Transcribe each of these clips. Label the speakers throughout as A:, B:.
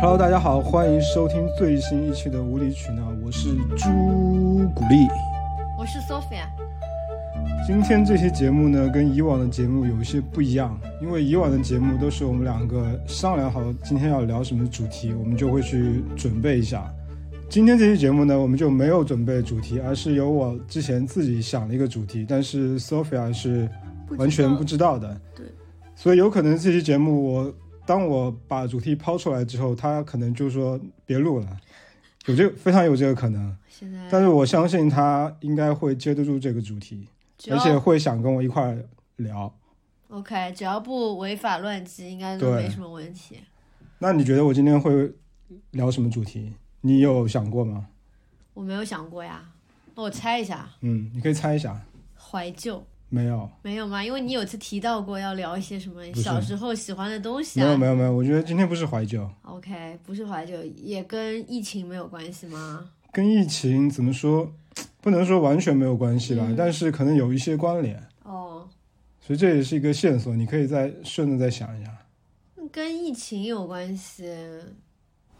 A: Hello，大家好，欢迎收听最新一期的无理取闹，我是朱古力。
B: 我是 Sophia。
A: 今天这期节目呢，跟以往的节目有一些不一样，因为以往的节目都是我们两个商量好今天要聊什么主题，我们就会去准备一下。今天这期节目呢，我们就没有准备主题，而是由我之前自己想了一个主题，但是 Sophia 是完全不知道的。
B: 对，
A: 所以有可能这期节目我当我把主题抛出来之后，他可能就说别录了，有这个非常有这个可能。
B: 现在，
A: 但是我相信他应该会接得住这个主题，而且会想跟我一块儿聊。
B: OK，只要不违法乱纪，应该都没什么问题。
A: 那你觉得我今天会聊什么主题？你有想过吗？
B: 我没有想过呀，那我猜一下，
A: 嗯，你可以猜一下。
B: 怀旧
A: 没有，
B: 没有吗？因为你有次提到过要聊一些什么小时候喜欢的东西啊。
A: 没有，没有，没有。我觉得今天不是怀旧
B: ，OK，不是怀旧，也跟疫情没有关系吗？
A: 跟疫情怎么说，不能说完全没有关系吧，
B: 嗯
A: 但是可能有一些关联，
B: 哦，
A: 所以这也是一个线索，你可以再顺着再想一下。
B: 跟疫情有关系，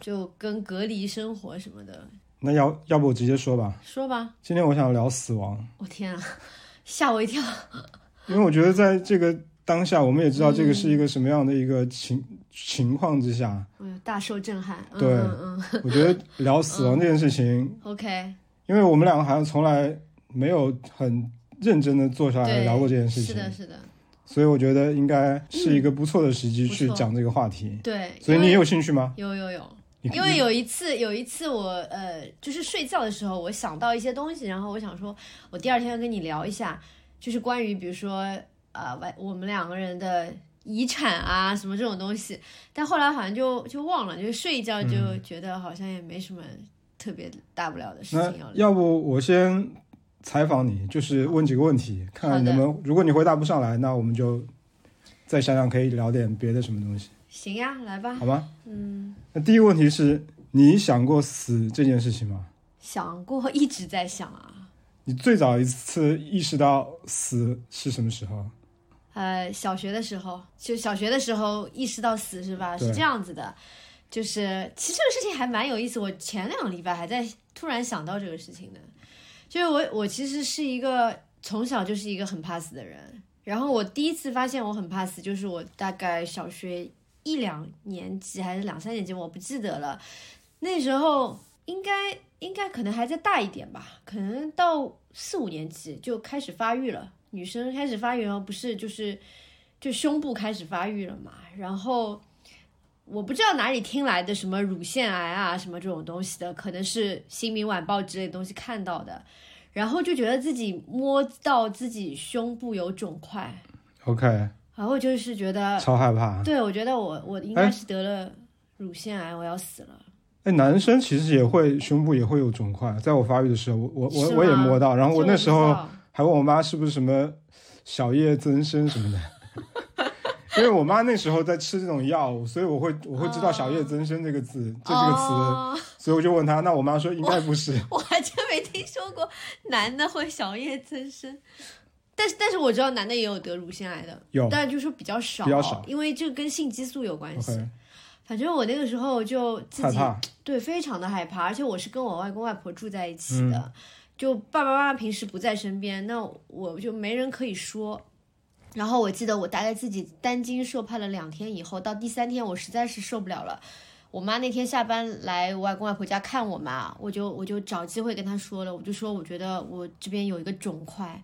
B: 就跟隔离生活什么的。
A: 那要要不我直接说吧，
B: 说吧，
A: 今天我想聊死亡，
B: 我、天啊，吓我一跳。
A: 因为我觉得在这个当下，我们也知道这个是一个什么样的一个情、情况之下，
B: 嗯，大受震撼。嗯
A: 对
B: 嗯嗯
A: 我觉得聊死亡这件事情
B: ，，OK，
A: 因为我们两个好像从来没有很认真的坐下来，聊过这件事情，
B: 是的，是的，
A: 所以我觉得应该是一个不错的时机去讲这个话题。
B: 对。
A: 所以你有兴趣吗？
B: 有有有，
A: 你
B: 因为有一次，有一次我呃，就是睡觉的时候，我想到一些东西，然后我想说，我第二天要跟你聊一下，就是关于比如说呃，外我们两个人的遗产啊什么这种东西，但后来好像就就忘了，就是睡一觉就觉得好像也没什么特别大不了的事情要聊。
A: 要不我先采访你，就是问几个问题，看看能不能。如果你回答不上来，那我们就再想想可以聊点别的什么东西，
B: 行呀，来吧。
A: 好吗？
B: 嗯，
A: 那第一个问题是你想过死这件事情吗？
B: 想过，一直在想啊。
A: 你最早一次意识到死是什么时候？
B: 呃，小学的时候，就小学的时候意识到死是吧？是这样子的，就是其实这个事情还蛮有意思。我前两个礼拜还在突然想到这个事情呢，就是我我其实是一个从小就是一个很怕死的人。然后我第一次发现我很怕死，就是我大概小学一两年级还是两三年级，我不记得了。那时候应该应该可能还在大一点吧，可能到四五年级就开始发育了。女生开始发育，然后不是就是就胸部开始发育了嘛，然后我不知道哪里听来的什么乳腺癌啊什么这种东西的，可能是《新民晚报》之类的东西看到的，然后就觉得自己摸到自己胸部有肿块
A: ，OK，
B: 然后就是觉得，
A: 超害怕。
B: 对我觉得我我应该是得了乳腺癌，我要死了。
A: 哎，男生其实也会胸部也会有肿块，在我发育的时候，我我我我也摸到，然后我那时候还问我妈是不是什么小叶增生什么的，因为我妈那时候在吃这种药，所以我会我会知道小叶增生这个字，这这个词，
B: 哦。
A: 所以我就问她，那我妈说应该不是，
B: 我还真没听说过男的会小叶增生，但是但是我知道男的也有得乳腺癌的，
A: 有
B: 但就是说比较少，
A: 比较少
B: 因为这个跟性激素有关系。反正我那个时候就自己对非常的害怕，而且我是跟我外公外婆住在一起的，
A: 嗯
B: 就爸爸妈妈平时不在身边，那我就没人可以说。然后我记得我大概自己担惊受怕了两天以后，到第三天我实在是受不了了。我妈那天下班来我外公外婆家看我嘛，我就我就找机会跟她说了，我就说我觉得我这边有一个肿块，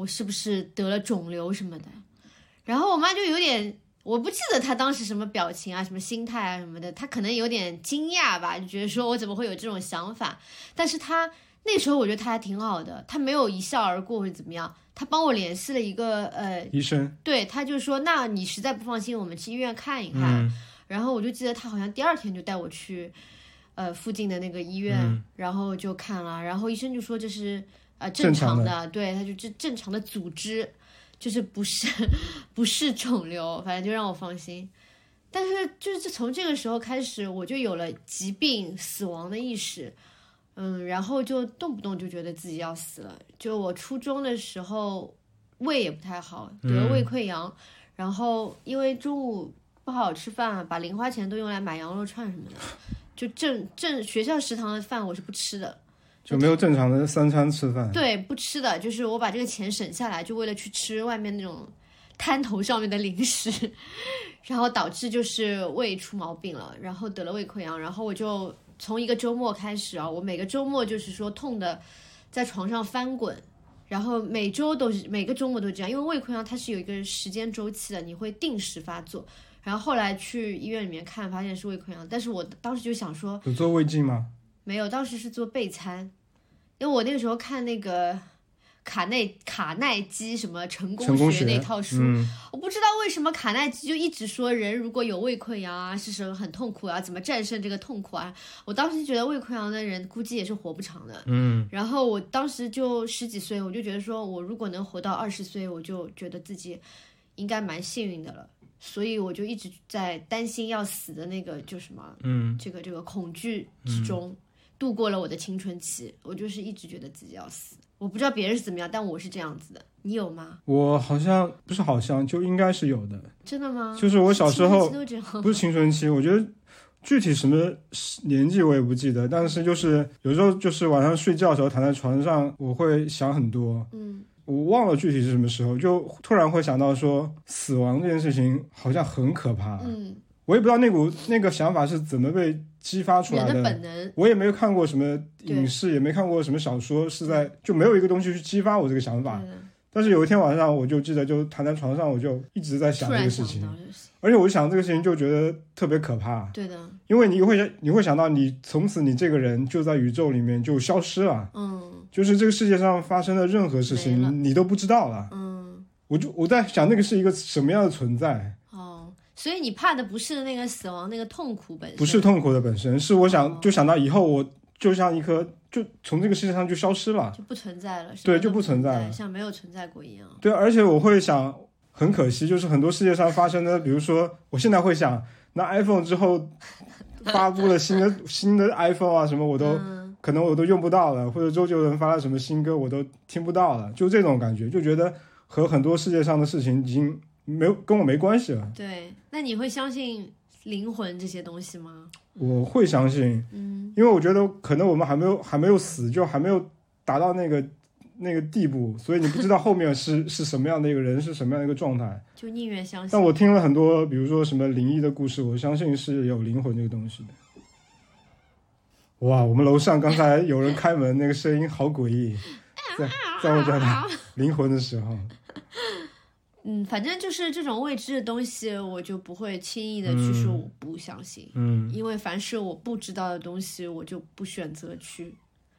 B: 我是不是得了肿瘤什么的？然后我妈就有点，我不记得她当时什么表情啊、什么心态啊什么的，她可能有点惊讶吧，就觉得说我怎么会有这种想法？但是她那时候我觉得她还挺好的，她没有一笑而过或者怎么样，她帮我联系了一个呃，
A: 医生，
B: 对，她就说那你实在不放心，我们去医院看一看。
A: 嗯
B: 然后我就记得她好像第二天就带我去，呃，附近的那个医院，
A: 嗯
B: 然后就看了，然后医生就说这是呃
A: 正常
B: 常
A: 的
B: 对，他就正正常的组织，就是不是不是肿瘤，反正就让我放心。但是就是从这个时候开始，我就有了疾病死亡的意识，嗯，然后就动不动就觉得自己要死了。就我初中的时候，胃也不太好，得了胃溃疡。然后因为中午不好好吃饭，把零花钱都用来买羊肉串什么的，就正正学校食堂的饭我是不吃的。
A: 就没有正常的三餐吃饭。
B: 对，不吃的，就是我把这个钱省下来，就为了去吃外面那种摊头上面的零食，然后导致就是胃出毛病了，然后得了胃溃疡，然后我就从一个周末开始啊，我每个周末就是说痛的在床上翻滚，然后每周都是每个周末都这样，因为胃溃疡它是有一个时间周期的，你会定时发作。然后后来去医院里面看，发现是胃溃疡，但是我当时就想说，
A: 有做胃镜吗？
B: 没有，当时是做备餐，因为我那个时候看那个卡内卡耐基什么成
A: 成功学
B: 学那套书，
A: 嗯，
B: 我不知道为什么卡耐基就一直说人如果有胃溃疡啊，是什么很痛苦啊，怎么战胜这个痛苦啊？我当时觉得胃溃疡的人估计也是活不长的。
A: 嗯，
B: 然后我当时就十几岁，我就觉得说我如果能活到二十岁，我就觉得自己应该蛮幸运的了。所以我就一直在担心要死的那个就什么，
A: 嗯，
B: 这个这个恐惧之中、度过了我的青春期。我就是一直觉得自己要死。我不知道别人是怎么样，但我是这样子的。你有吗？
A: 我好像不是好像就应该是有的，
B: 真的吗？
A: 就是我小时候。不是青春期，我觉得具体什么年纪我也不记得，但是就是有时候就是晚上睡觉的时候躺在床上，我会想很多，
B: 嗯
A: 我忘了具体是什么时候，就突然会想到说死亡这件事情好像很可怕，
B: 嗯，
A: 我也不知道那股那个想法是怎么被激发出来
B: 人的本能。
A: 我也没有看过什么影视，也没看过什么小说，是在就没有一个东西去激发我这个想法。但是有一天晚上，我就记得就躺在床上，我就一直在想这个事情。而且我想这个事情就觉得特别可怕，
B: 对的，
A: 因为你会想你会想到你从此你这个人就在宇宙里面就消失了，
B: 嗯。
A: 就是这个世界上发生的任何事情你都不知道了。
B: 嗯，
A: 我就我在想那个是一个什么样的存在，
B: 哦，所以你怕的不是那个死亡那个痛苦本身，
A: 不是痛苦的本身，是我
B: 哦。
A: 想就想到以后我就像一颗就从这个世界上就消失了。
B: 就不存在了，
A: 对就不存在
B: 在
A: 了
B: 像没有存在过一样。
A: 对，而且我会想，很可惜，就是很多世界上发生的，比如说，我现在会想，那 iPhone 之后发布了新的 新的 iPhone 啊，什么我都、
B: 嗯。
A: 可能我都用不到了，或者周杰伦发了什么新歌，我都听不到了，就这种感觉，就觉得和很多世界上的事情已经没有跟我没关系了。
B: 对，那你会相信灵魂这些东西吗？
A: 我会相信，
B: 嗯，
A: 因为我觉得可能我们还没有还没有死，就还没有达到那个那个地步，所以你不知道后面是 是什么样的一个人，是什么样的一个状态。
B: 就宁愿相信。
A: 但我听了很多，比如说什么灵异的故事，我相信是有灵魂这个东西的。哇，我们楼上刚才有人开门，那个声音好诡异，在在我家的灵魂的时候，
B: 嗯，反正就是这种未知的东西，我就不会轻易的去说我不相信，
A: 嗯
B: 因为凡是我不知道的东西，我就不选择去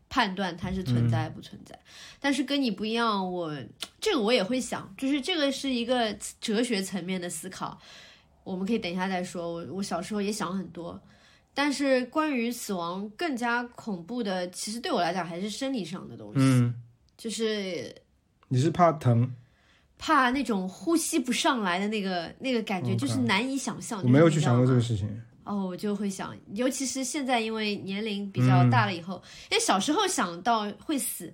B: 判断它是存在不存在。但是跟你不一样，我这个我也会想，就是这个是一个哲学层面的思考，我们可以等一下再说。我我小时候也想很多。但是关于死亡更加恐怖的，其实对我来讲还是生理上的东西，
A: 嗯，
B: 就是
A: 你是怕疼？
B: 怕那种呼吸不上来的那个那个感觉就是难以想象。
A: 我没有去想过这
B: 个。
A: 事情。
B: 哦，我就会想，尤其是现在因为年龄比较大了以后，因为小时候想到会死，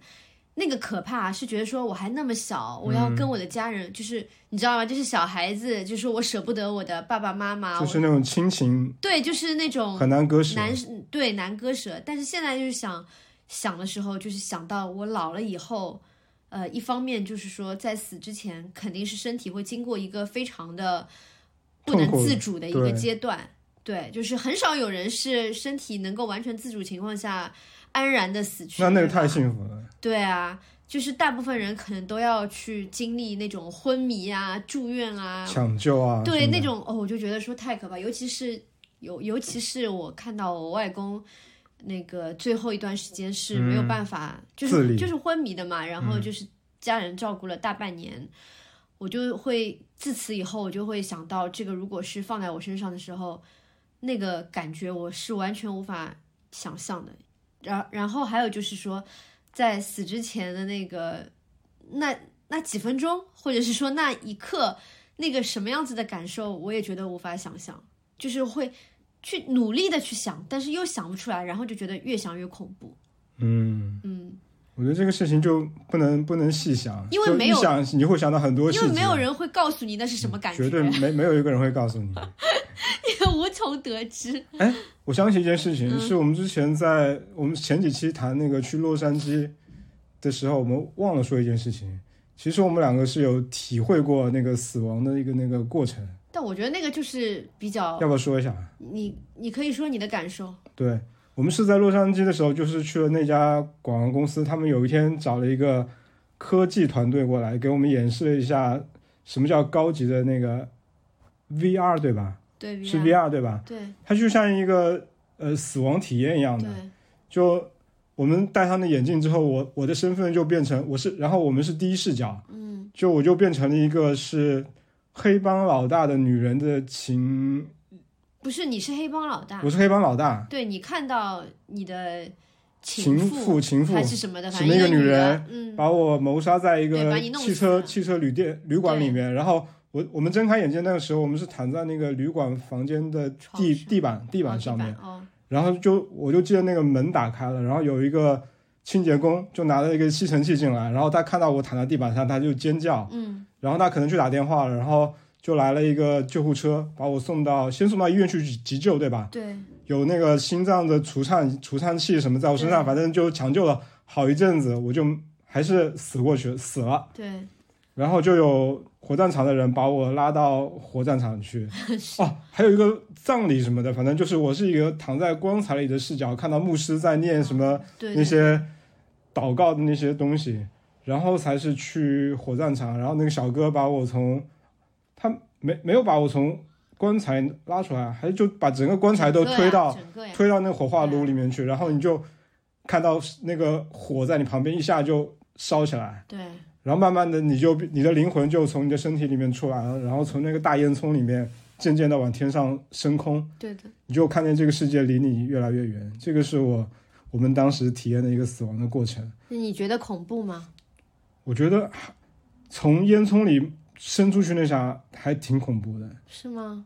B: 那个可怕是觉得说我还那么小，我要跟我的家人，就是你知道吗？就是小孩子，就是我舍不得我的爸爸妈妈，
A: 就是那种亲情
B: 对，就是那种
A: 很难割舍。
B: 难对难割舍，但是现在就是想想的时候，就是想到我老了以后，呃，一方面就是说在死之前肯定是身体会经过一个非常的不能自主的一个阶段，对，就是很少有人是身体能够完全自主情况下安然的死去，
A: 那那个太幸福了。
B: 对啊。就是大部分人可能都要去经历那种昏迷啊、住院啊，
A: 抢救啊，
B: 对那种哦，我就觉得说太可怕，尤其是尤尤其是我看到我外公那个最后一段时间是没有办法，就是就是昏迷的嘛，然后就是家人照顾了大半年，我就会自此以后我就会想到这个，如果是放在我身上的时候，那个感觉我是完全无法想象的。然然后还有就是说，在死之前的那个那那几分钟，或者是说那一刻，那个什么样子的感受，我也觉得无法想象，就是会去努力的去想，但是又想不出来，然后就觉得越想越恐怖。
A: 嗯，
B: 嗯，
A: 我觉得这个事情就不能不能细想，
B: 因为没有
A: 一想你会想到很多事情，
B: 因为没有人会告诉你那是什么感觉，
A: 绝对没没有一个人会告诉你。
B: 也无从得知。
A: 哎我想起一件事情，
B: 嗯
A: 是我们之前在我们前几期谈那个去洛杉矶的时候，我们忘了说一件事情。其实我们两个是有体会过那个死亡的一个那个过程，
B: 但我觉得那个就是比较，
A: 要不要说一下？
B: 你你可以说你的感受。
A: 对我们是在洛杉矶的时候，就是去了那家广告公司，他们有一天找了一个科技团队过来，给我们演示了一下什么叫高级的那个 VR，对吧？
B: 对，
A: 是
B: VR
A: 对吧？
B: 对
A: 它就像一个呃死亡体验一样的
B: 对，
A: 就我们戴上那眼镜之后，我我的身份就变成我是，然后我们是第一视角，
B: 嗯，
A: 就我就变成了一个是黑帮老大的女人的情，
B: 不是你是黑帮老大。
A: 我，是黑帮老大，
B: 对你看到你的
A: 情
B: 妇
A: 妇情妇。
B: 还是什么的，
A: 什
B: 反正一个
A: 女人把我谋杀在一个汽车汽车旅店旅馆里面，然后我我们睁开眼睛那个时候，我们是躺在那个旅馆房间的地地板地
B: 地
A: 板上面，
B: 哦，
A: 然后就我就记得那个门打开了，然后有一个清洁工就拿了一个吸尘器进来，然后他看到我躺在地板上，他就尖叫，
B: 嗯。
A: 然后他可能去打电话了，然后就来了一个救护车，把我送到先送到医院去急救，对吧？
B: 对，
A: 有那个心脏的除颤除颤器什么在我身上，反正就抢救了好一阵子，我就还是死过去死了。
B: 对，
A: 然后就有火葬场的人把我拉到火葬场去。哦，还有一个葬礼什么的，反正就是我是一个躺在棺材里的视角，看到牧师在念什么
B: 对对。
A: 那些祷告的那些东西，然后才是去火葬场。然后那个小哥把我从他没没有把我从棺材拉出来，还就把整个棺材都推到推到那火化炉里面去，然后你就看到那个火在你旁边一下就烧起来。
B: 对
A: 然后慢慢的，你就你的灵魂就从你的身体里面出来了，然后从那个大烟囱里面渐渐的往天上升空，
B: 对的，
A: 你就看见这个世界离你越来越远。这个是我我们当时体验的一个死亡的过程。
B: 那你觉得恐怖吗？
A: 我觉得从烟囱里伸出去那下还挺恐怖的。
B: 是吗？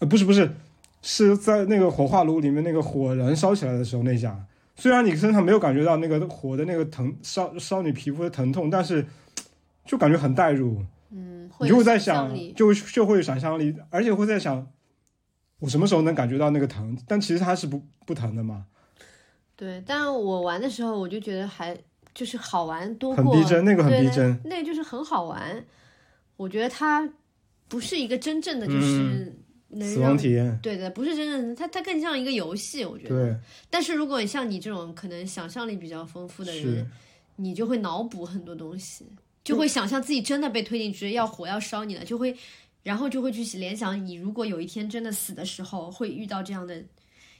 A: 呃，不是不是，是在那个火化炉里面那个火燃烧起来的时候那下，虽然你身上没有感觉到那个火的那个疼烧烧你皮肤的疼痛，但是就感觉很代入。
B: 嗯，
A: 你就会在想就就会有想象力，而且会在想，我什么时候能感觉到那个疼？但其实它是不不疼的嘛，
B: 对，但我玩的时候我就觉得还就是好玩多过
A: 很逼真，那个很
B: 对
A: 逼真。
B: 那个就是很好玩。我觉得它不是一个真正的就是能
A: 死亡
B: 让、
A: 体验，
B: 对的，不是真正的，它它更像一个游戏，我觉得。
A: 对，
B: 但是如果像你这种可能想象力比较丰富的人，你就会脑补很多东西，就会想象自己真的被推进去，要火要烧你了，就会，然后就会去联想你如果有一天真的死的时候会遇到这样的，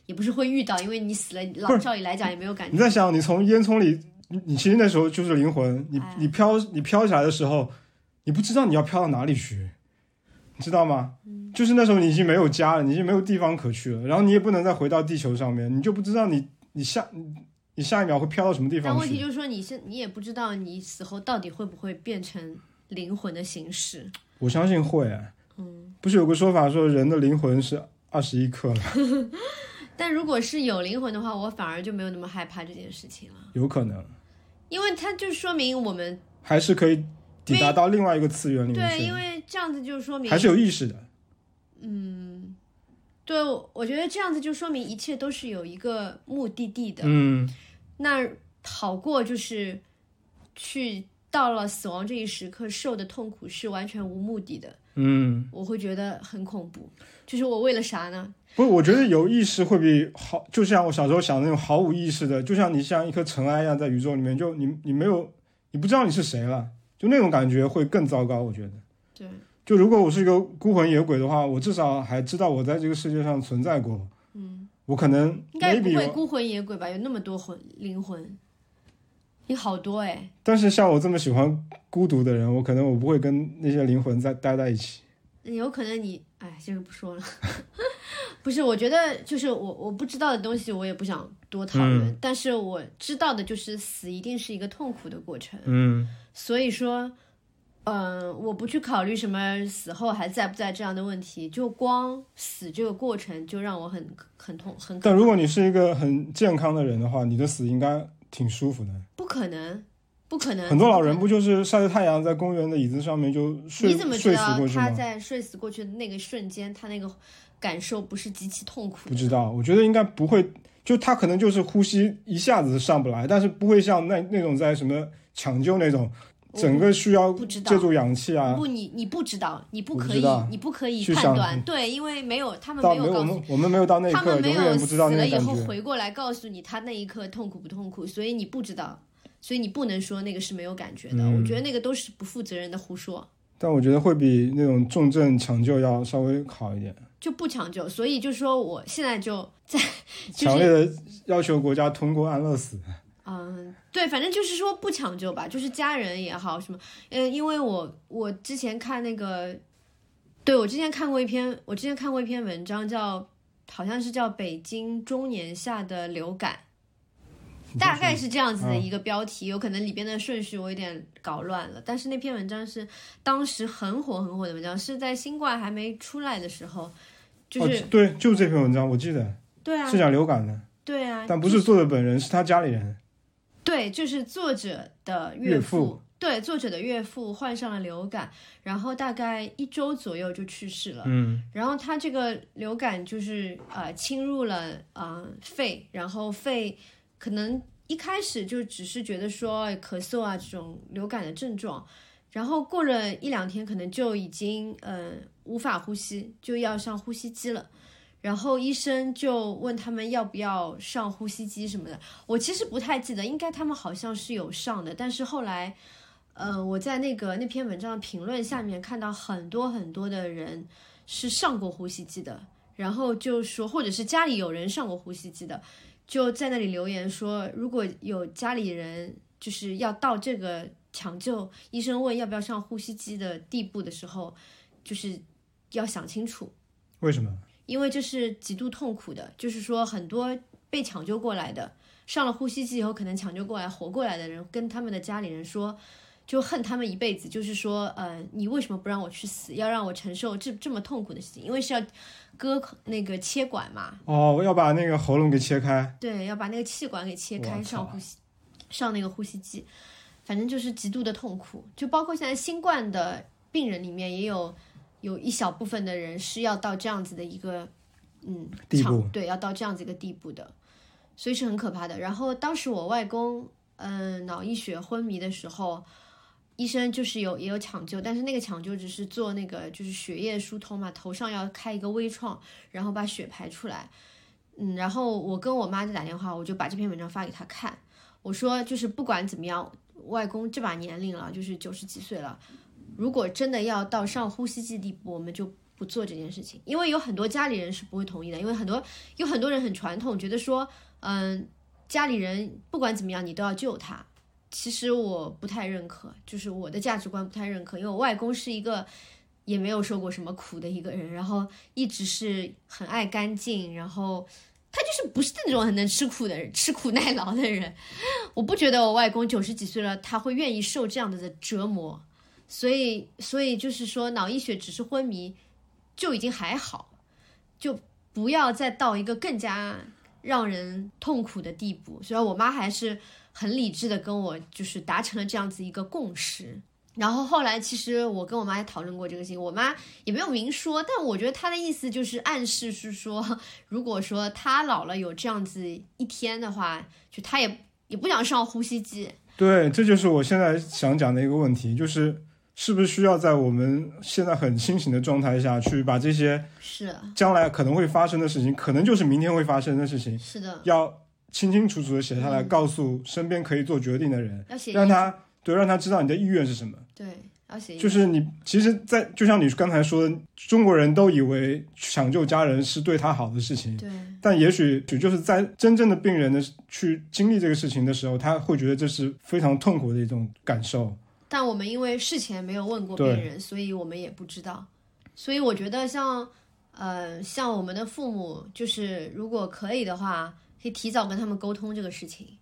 B: 也不是会遇到，因为你死了，
A: 不是
B: 照理来讲也没有感觉。
A: 你在想，你从烟囱里，你你其实那时候就是灵魂，你
B: 哎
A: 你飘你飘起来的时候，你不知道你要飘到哪里去，你知道吗？
B: 嗯
A: 就是那时候你已经没有家了，你已经没有地方可去了，然后你也不能再回到地球上面，你就不知道你你下你你下一秒会飘到什么地方但。
B: 问题就是说，你是你也不知道你死后到底会不会变成灵魂的形式。
A: 我相信会，嗯，不是有个说法说人的灵魂是二十一克吗？
B: 但如果是有灵魂的话，我反而就没有那么害怕这件事情了，
A: 有可能，
B: 因为它就说明我们
A: 还是可以抵达到另外一个次元里面
B: 对，因，为这样子就说明
A: 还是有意识的。
B: 嗯对，我觉得这样子就说明一切都是有一个目的地的。
A: 嗯，
B: 那好过就是去到了死亡这一时刻受的痛苦是完全无目的的，
A: 嗯，
B: 我会觉得很恐怖。就是我为了啥呢？
A: 不，我觉得有意识会比好，就像我小时候想的那种毫无意识的，就像你像一颗尘埃一样在宇宙里面，就你你没有，你不知道你是谁了，就那种感觉会更糟糕。我觉得，
B: 对，
A: 就如果我是一个孤魂野鬼的话，我至少还知道我在这个世界上存在过。嗯，我可能
B: 应该不会孤魂野鬼吧？有那么多魂灵魂，你好多哎。
A: 但是像我这么喜欢孤独的人，我可能我不会跟那些灵魂在待在一起。
B: 有可能你，哎，这个不说了。不是，我觉得就是我我不知道的东西，我也不想多讨论。但是我知道的就是死一定是一个痛苦的过程。
A: 嗯，
B: 所以说，嗯、我不去考虑什么死后还在不在这样的问题，就光死这个过程就让我很很痛很
A: 但如果你是一个很健康的人的话，你的死应该挺舒服的。
B: 不可能。不可能。
A: 很多老人
B: 不
A: 不就是晒着太阳在公园的椅子上面就，睡
B: 你怎么知道他
A: 过去吗？
B: 在睡死过去的那个瞬间，他那个感受不是极其痛苦？
A: 不知道，我觉得应该不会，就他可能就是呼吸一下子上不来，但是不会像那那种在什么抢救那种，整个需要借助氧气啊，
B: 不，你你不知道，你不可以
A: 不，
B: 你不可以判断，对，因为没有他们
A: 到没有
B: 告诉
A: 们我们没有到那一刻，
B: 他们没有死了以后。回过来告诉你他那一刻痛苦不痛苦，所以你不知道，所以你不能说那个是没有感觉的。
A: 嗯
B: 我觉得那个都是不负责任的胡说，
A: 但我觉得会比那种重症抢救要稍微好一点，
B: 就不抢救。所以就说我现在就在，就是
A: 强烈的要求国家通过安乐死。
B: 嗯，对，反正就是说不抢救吧，就是家人也好什么，嗯，因为我我之前看那个，对我之前看过一篇，我之前看过一篇文章叫，好像是叫《北京中年下的流感》。大概是这样子的一个标题，有可能里边的顺序我有点搞乱了。但是那篇文章是当时很火很火的文章，是在新冠还没出来的时候，就是、
A: 哦、对，就是这篇文章，我记得
B: 对啊
A: 是，讲流感的，
B: 对啊，
A: 但不是作者本人，是他家里人。
B: 对，就是作者的
A: 岳
B: 父，
A: 父
B: 对，作者的岳父患上了流感，然后大概一周左右就去世了。
A: 嗯，
B: 然后他这个流感就是呃侵入了呃肺，然后肺可能一开始就只是觉得说咳嗽啊这种流感的症状，然后过了一两天可能就已经呃无法呼吸，就要上呼吸机了。然后医生就问他们要不要上呼吸机什么的，我其实不太记得，应该他们好像是有上的，但是后来，呃，我在那个那篇文章的评论下面看到很多很多的人是上过呼吸机的，然后就说，或者是家里有人上过呼吸机的，就在那里留言说，如果有家里人就是要到这个抢救，医生问要不要上呼吸机的地步的时候，就是要想清楚。
A: 为什么？
B: 因为这是极度痛苦的，就是说很多被抢救过来的，上了呼吸机以后可能抢救过来活过来的人，跟他们的家里人说，就恨他们一辈子，就是说，呃，你为什么不让我去死，要让我承受这这么痛苦的事情？因为是要割那个切管嘛，
A: 哦，我要把那个喉咙给切开。
B: 对，要把那个气管给切开，上呼吸，上那个呼吸机，反正就是极度的痛苦。就包括现在新冠的病人里面，也有有一小部分的人是要到这样子的一个嗯
A: 地步
B: 对，要到这样子一个地步的，所以是很可怕的。然后当时我外公嗯脑溢血昏迷的时候。医生就是有也有抢救，但是那个抢救只是做那个就是血液疏通嘛，头上要开一个微创，然后把血排出来。嗯，然后我跟我妈就打电话，我就把这篇文章发给她看。我说，就是不管怎么样，外公这把年龄了，就是九十几岁了，如果真的要到上呼吸机地步，我们就不做这件事情，因为有很多家里人是不会同意的，因为很多有很多人很传统，觉得说，嗯，家里人不管怎么样，你都要救他。其实我不太认可，就是我的价值观不太认可，因为我外公是一个也没有受过什么苦的一个人，然后一直是很爱干净，然后他就是不是那种很能吃苦的人，吃苦耐劳的人。我不觉得我外公九十几岁了，他会愿意受这样的折磨，所以所以就是说脑溢血只是昏迷就已经还好，就不要再到一个更加让人痛苦的地步。虽然我妈还是。很理智的跟我就是达成了这样子一个共识，然后后来其实我跟我妈也讨论过这个事情，我妈也没有明说，但我觉得她的意思就是暗示是说，如果说她老了有这样子一天的话，就她也也不想上呼吸机。
A: 对，这就是我现在想讲的一个问题，就是是不是需要在我们现在很清醒的状态下去把这些
B: 是
A: 将来可能会发生的事情，可能就是明天会发生的事情，
B: 是的，
A: 要。清清楚楚的写下来，告诉身边可以做决定的人，
B: 要写
A: 让他对让他知道你的意愿是什么。
B: 对，要写
A: 就是你其实在，就像你刚才说的，中国人都以为抢救家人是对他好的事情，
B: 对，
A: 但也许就是在真正的病人的去经历这个事情的时候，他会觉得这是非常痛苦的一种感受。
B: 但我们因为事前没有问过病人，所以我们也不知道。所以我觉得像呃像我们的父母，就是如果可以的话。可以提早跟他们沟通这个事情。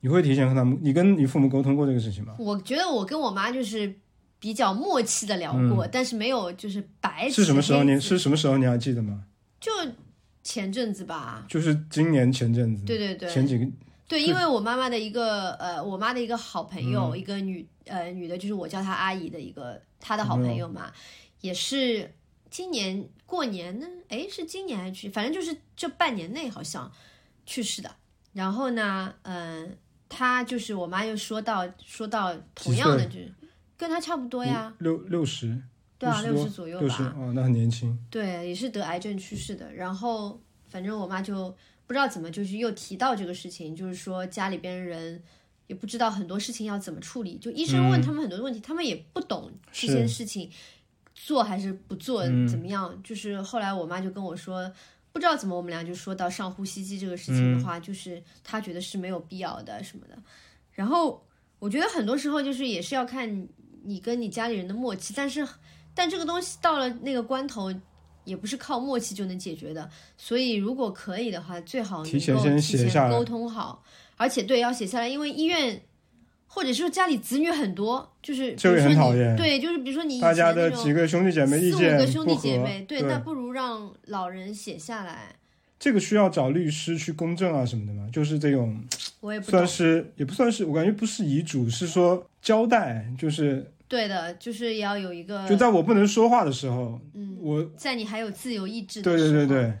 A: 你会提前和他们？你跟你父母沟通过这个事情吗？
B: 我觉得我跟我妈就是比较默契的聊过，但是没有就是白
A: 是什么时候？你是什么时候？你还记得吗？
B: 就前阵子吧。
A: 就是今年前阵子。
B: 对对对。
A: 前几个
B: 对，因为我妈妈的一个呃，我妈的一个好朋友，一个女呃女的，就是我叫她阿姨的一个她的好朋友嘛，也是今年过年呢，哎，是今年还是去，反正就是这半年内好像去世的。然后呢，嗯、她就是我妈又说到说到同样的，就是跟她差不多呀，
A: 六六十，
B: 对啊，六十左右吧。
A: 哦，那很年轻。
B: 对，也是得癌症去世的。然后反正我妈就不知道怎么，就是又提到这个事情，就是说家里边人也不知道很多事情要怎么处理，就医生问他们很多问题，他们也不懂这些事情做还是不做怎么样。就是后来我妈就跟我说。不知道怎么，我们俩就说到上呼吸机这个事情的话，就是他觉得是没有必要的什么的。然后我觉得很多时候就是也是要看你跟你家里人的默契，但是但这个东西到了那个关头，也不是靠默契就能解决的。所以如果可以的话，最好能够
A: 提前先写下来
B: 沟通好，而且对要写下来，因为医院或者说家里子女很多，就是
A: 这个也
B: 比如说你
A: 很讨厌
B: 对，就是比如说你以
A: 大家的几个兄弟姐妹意
B: 四五
A: 见
B: 个兄弟，姐妹，
A: 对，
B: 那不如让老人写下来。
A: 这个需要找律师去公证啊什么的吗，就是这种
B: 我也不
A: 算，是也不算是，我感觉不是遗嘱，是说交代，就是
B: 对的，就是也要有一个
A: 就在我不能说话的时候，
B: 嗯，
A: 我
B: 在你还有自由意志的时候，
A: 对对对，
B: 对，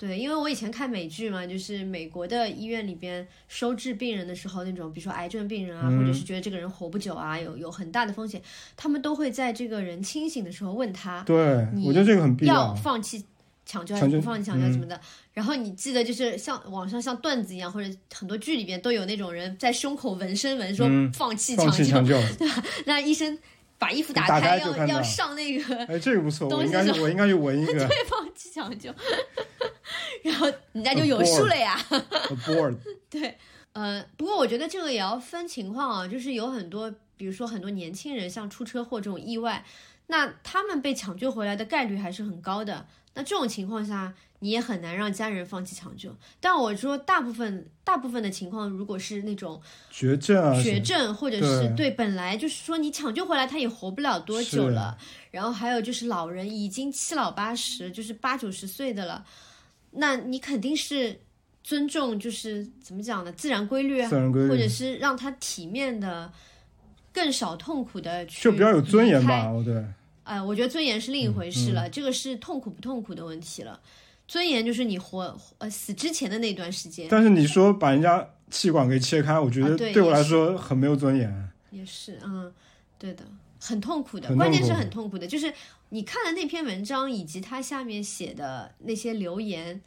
B: 因为我以前看美剧嘛，就是美国的医院里边收治病人的时候，那种比如说癌症病人啊，
A: 嗯
B: 或者是觉得这个人活不久啊，有有很大的风险，他们都会在这个人清醒的时候问他
A: 对
B: 你
A: 我觉得这个很必
B: 要
A: 要。
B: 放弃抢救还是不放弃抢救
A: 嗯
B: 什么的。然后你记得就是像网上像段子一样，或者很多剧里边都有那种人在胸口纹身纹说
A: 嗯
B: 放弃抢救，
A: 放弃抢救，
B: 那医生把衣服
A: 打
B: 开要要上那个
A: 哎，这个不错，我应该
B: 是
A: 我应该去闻一个
B: 对方去抢救，然后人家就有数了呀。
A: abort，
B: 对，呃，不过我觉得这个也要分情况啊，就是有很多，比如说很多年轻人像出车祸这种意外，那他们被抢救回来的概率还是很高的。那这种情况下，你也很难让家人放弃抢救。但我说大部分大部分的情况，如果是那种
A: 绝症啊，
B: 绝症，或者是
A: 对
B: 对本来就是说你抢救回来他也活不了多久了，然后还有就是老人已经七老八十，就是八九十岁的了，那你肯定是尊重，就是怎么讲呢，自然规律啊，
A: 自然规律
B: 或者是让他体面的、更少痛苦的去
A: 就比较有尊严吧，我对，
B: 哎、我觉得尊严是另一回事
A: 嗯
B: 了，这个是痛苦不痛苦的问题了。尊严就是你活呃死之前的那段时间，
A: 但是你说把人家气管给切开，我觉得
B: 啊对
A: 对我来说很没有尊严。
B: 也是，嗯，对的，很痛苦的，
A: 很
B: 关键是很痛苦的。就是你看了那篇文章以及他下面写的那些留言，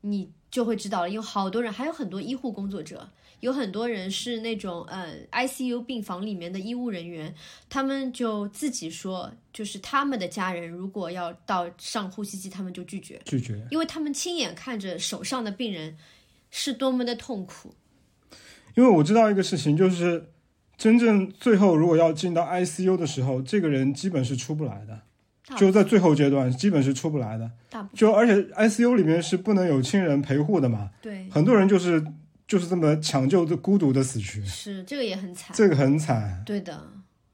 B: 你就会知道了，有好多人，还有很多医护工作者，有很多人是那种呃 ICU 病房里面的医务人员，他们就自己说，就是他们的家人如果要到上呼吸机，他们就拒绝，
A: 拒绝，
B: 因为他们亲眼看着手上的病人是多么的痛苦。
A: 因为我知道一个事情，就是真正最后如果要进到 ICU 的时候，这个人基本是出不来的，就在最后阶段基本是出不来的。就而且 ICU 里面是不能有亲人陪护的嘛，
B: 对。
A: 很多人就是就是这么抢救的孤独的死去，
B: 是这个也很惨，
A: 这个很惨。
B: 对的，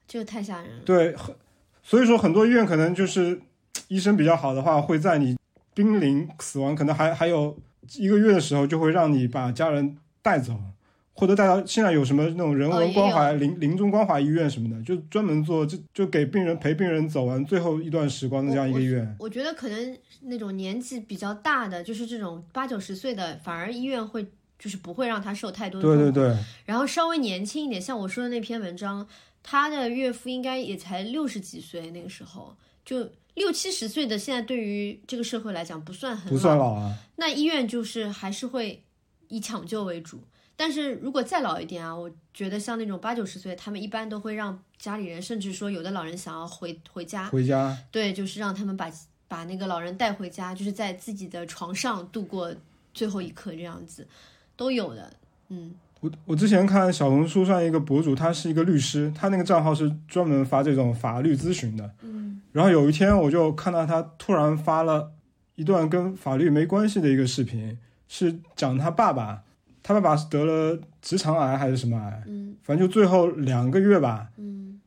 B: 这个太吓人了。
A: 对，很所以说很多医院可能就是医生比较好的话，会在你濒临死亡，可能还还有一个月的时候，就会让你把家人带走，或者带到现在有什么那种人文关怀、临临终关怀医院什么的，就专门做就就给病人陪病人走完最后一段时光的这样一个医院。
B: 我觉得可能那种年纪比较大的，就是这种八九十岁的，反而医院会就是不会让他受太多的。
A: 对对对，
B: 然后稍微年轻一点，像我说的那篇文章，他的岳父应该也才六十几岁，那个时候就六七十岁的，现在对于这个社会来讲不算很
A: 不算老啊。
B: 那医院就是还是会以抢救为主，但是如果再老一点啊，我觉得像那种八九十岁，他们一般都会让家里人，甚至说有的老人想要回回家，
A: 回家，
B: 对，就是让他们把把那个老人带回家，就是在自己的床上度过最后一刻这样子，都有的。嗯，
A: 我我之前看小红书上一个博主，他是一个律师，他那个账号是专门发这种法律咨询的。嗯，然后有一天我就看到他突然发了一段跟法律没关系的一个视频，是讲他爸爸，他爸爸是得了直肠癌还是什么癌，
B: 嗯，
A: 反正就最后两个月吧，
B: 嗯，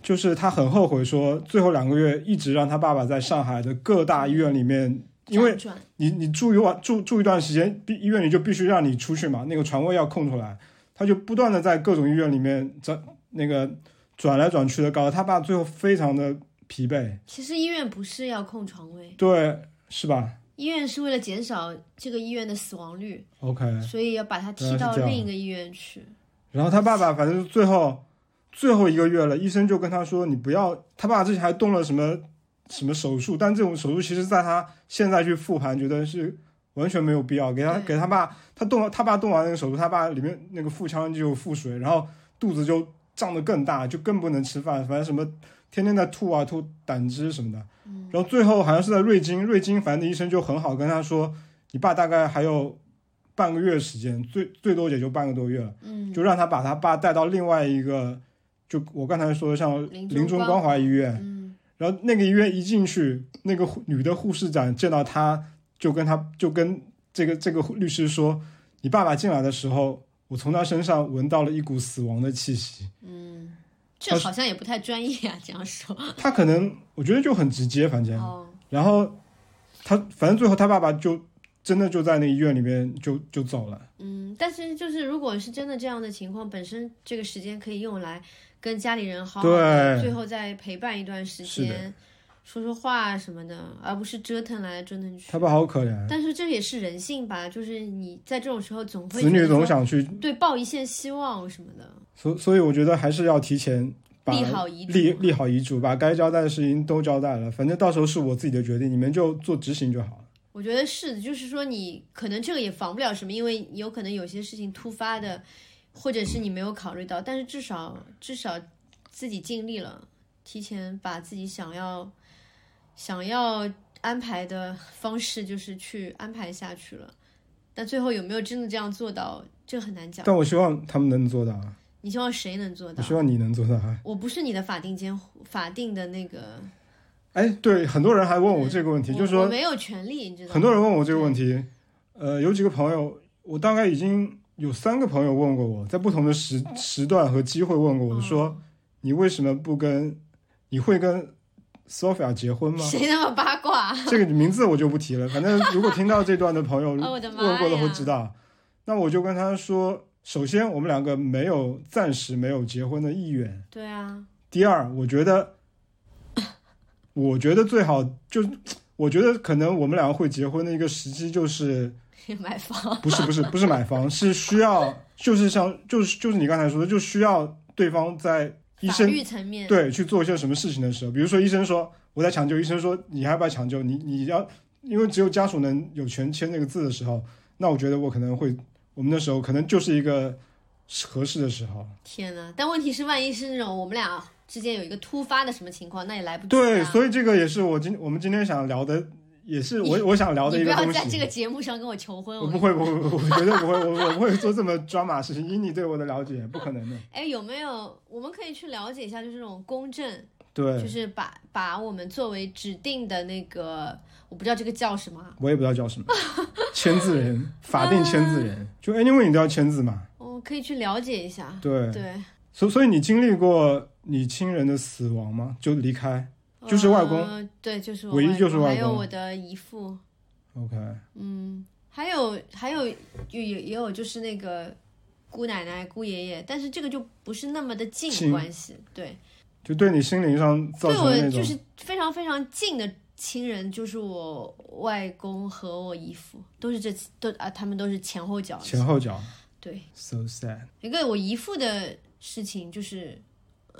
A: 就是他很后悔说最后两个月一直让他爸爸在上海的各大医院里面因为你你住一晚住住一段时间，必医院里就必须让你出去嘛，那个床位要空出来，他就不断的在各种医院里面转那个转来转去的，搞得他爸最后非常的疲惫，
B: 其实医院不是要空床位，
A: 对，是吧
B: 医院是为了减少这个医院的死亡率
A: ，？OK，
B: 所以要把他踢到另一个医院去。
A: 然后他爸爸反正最后最后一个月了，医生就跟他说：“你不要。”他爸之前还动了什么什么手术，但这种手术其实在他现在去复盘，觉得是完全没有必要。给他给他爸，他动了，他爸动完那个手术，他爸里面那个腹腔就有腹水，然后肚子就胀得更大，就更不能吃饭，反正什么天天在吐啊吐胆汁什么的。然后最后好像是在瑞金，瑞金反正医生就很好跟他说：“你爸大概还有半个月时间，最最多也就半个多月了。”
B: 嗯，
A: 就让他把他爸带到另外一个，就我刚才说的像
B: 临
A: 临终
B: 终
A: 关怀医院，
B: 嗯，
A: 然后那个医院一进去，那个女的护士长见到他，就跟他就跟这个这个律师说：“你爸爸进来的时候，我从他身上闻到了一股死亡的气息。
B: 嗯这好像也不太专业啊，这样说。”
A: 他可能我觉得就很直接，反正，
B: 哦，
A: 然后他反正最后他爸爸就真的就在那医院里面就就走了。
B: 嗯，但是就是如果是真的这样的情况，本身这个时间可以用来跟家里人好好最后再陪伴一段时间，说说话什么的，而不是折腾来折腾去
A: 他。爸好可怜，
B: 但是这也是人性吧，就是你在这种时候总会
A: 子女总想去
B: 对抱一线希望什么的，
A: 所所以我觉得还是要提前把
B: 立好遗嘱
A: 立立好遗嘱，把该交代的事情都交代了。反正到时候是我自己的决定，你们就做执行就好了。
B: 我觉得是，就是说你可能这个也防不了什么，因为有可能有些事情突发的，或者是你没有考虑到，但是至少至少自己尽力了，提前把自己想要想要安排的方式就是去安排下去了。但最后有没有真的这样做到，这很难讲。
A: 但我希望他们能做到啊，
B: 你希望谁能做到
A: 我希？望你能做到啊。
B: 我不是你的法定监护法定的那个，
A: 哎，对，很多人还问我这个问题，就是说
B: 我没有权利，你知道吗？
A: 很多人问我这个问题，呃，有几个朋友，我大概已经有三个朋友问过我，在不同的时时段和机会问过我，说你为什么不跟，你会跟 Sophia 结婚吗？
B: 谁那么八卦？
A: 这个名字我就不提了，反正如果听到这段的朋友 问过的
B: 呀
A: 会知道。那我就跟他说，首先我们两个没有暂时没有结婚的意愿。
B: 对啊，
A: 第二，我觉得，我觉得最好就，我觉得可能我们两个会结婚的一个时机就是，
B: 买房。
A: 不是不是不是买房，是需要就是像就是就是你刚才说的，就需要对方在医生
B: 层面，
A: 对去做一些什么事情的时候，比如说医生说我在抢救，医生说你还要不要抢救？你你要，因为只有家属能有权签那个字的时候，那我觉得我可能会，我们那时候可能就是一个合适的时候。
B: 天呐，但问题是，万一是那种我们俩之间有一个突发的什么情况，那也来不及、啊。
A: 对，所以这个也是我今我们今天想聊的，也是我我想聊的一个东西。
B: 要在这个节目上跟我求婚。我
A: 我不会，不会，我绝对不会，我我不会做这么抓马的事情。以你对我的了解，不可能的。
B: 哎，有没有我们可以去了解一下，就是这种公证，
A: 对，
B: 就是把把我们作为指定的那个，我不知道这个叫什么，
A: 我也不知道叫什么，签字人，法定签字人，就 anyway 你都要签字嘛。
B: 我哦可以去了解一下。
A: 对，
B: 对，
A: 所所以你经历过你亲人的死亡吗？就离开就是外公
B: 呃对，就是我
A: 唯一
B: 外
A: 就是外公
B: 还有我的姨父
A: ，？OK，
B: 嗯，还有还有也也也有就是那个姑奶奶、姑爷爷，但是这个就不是那么的近
A: 近
B: 关系，对。
A: 就对你心灵上造
B: 对
A: 成那种
B: 我就是非常非常近的亲人，就是我外公和我姨父，都是这都啊，他们都是前后脚。
A: 前后脚
B: 对
A: ，，so sad。
B: 一个我姨父的事情，就是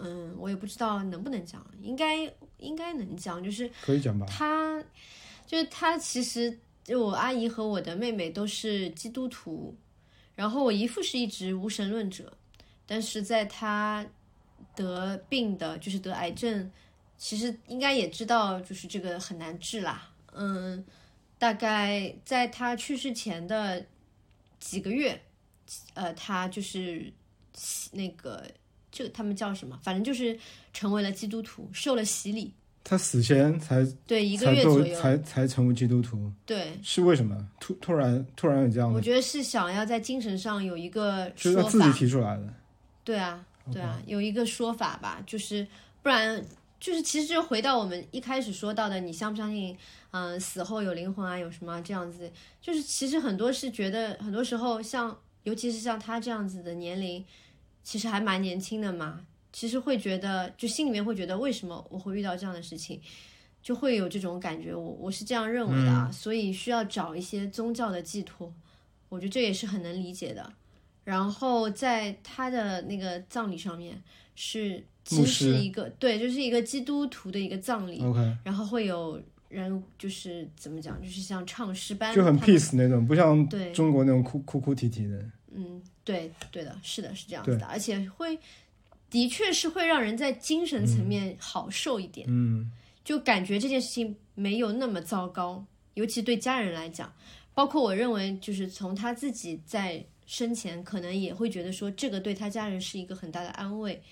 B: 嗯，我也不知道能不能讲，应该应该能讲，就是
A: 可以讲吧？
B: 他就是他其实就我阿姨和我的妹妹都是基督徒，然后我姨父是一直无神论者，但是在他得病的，就是得癌症，其实应该也知道，就是这个很难治啦。嗯，大概在他去世前的几个月，呃，他就是那个这个他们叫什么？反正就是成为了基督徒，受了洗礼。
A: 他死前才
B: 对，一个月左右。
A: 才才成为基督徒，
B: 对，
A: 是为什么？突突然突然有这样的，
B: 我觉得是想要在精神上有一个
A: 就是他
B: 说法。
A: 自己提出来的。
B: 对啊，对啊，有一个说法吧，就是不然就是其实就回到我们一开始说到的，你相不相信，嗯、死后有灵魂啊，有什么这样子？就是其实很多是觉得，很多时候像，尤其是像他这样子的年龄，其实还蛮年轻的嘛，其实会觉得，就心里面会觉得，为什么我会遇到这样的事情，就会有这种感觉。我我是这样认为的啊，所以需要找一些宗教的寄托，我觉得这也是很能理解的。然后在他的那个葬礼上面是，其实是一个对，就是一个基督徒的一个葬礼
A: ，OK，
B: 然后会有人就是怎么讲，就是像唱诗班，
A: 就很 peace 那种，不像
B: 对
A: 中国那种哭哭哭啼啼的。
B: 嗯，对对的，是的，是这样子的，而且会的确是会让人在精神层面好受一点，
A: 嗯，
B: 就感觉这件事情没有那么糟糕，尤其对家人来讲，包括我认为就是从他自己在生前可能也会觉得说这个对他家人是一个很大的安慰，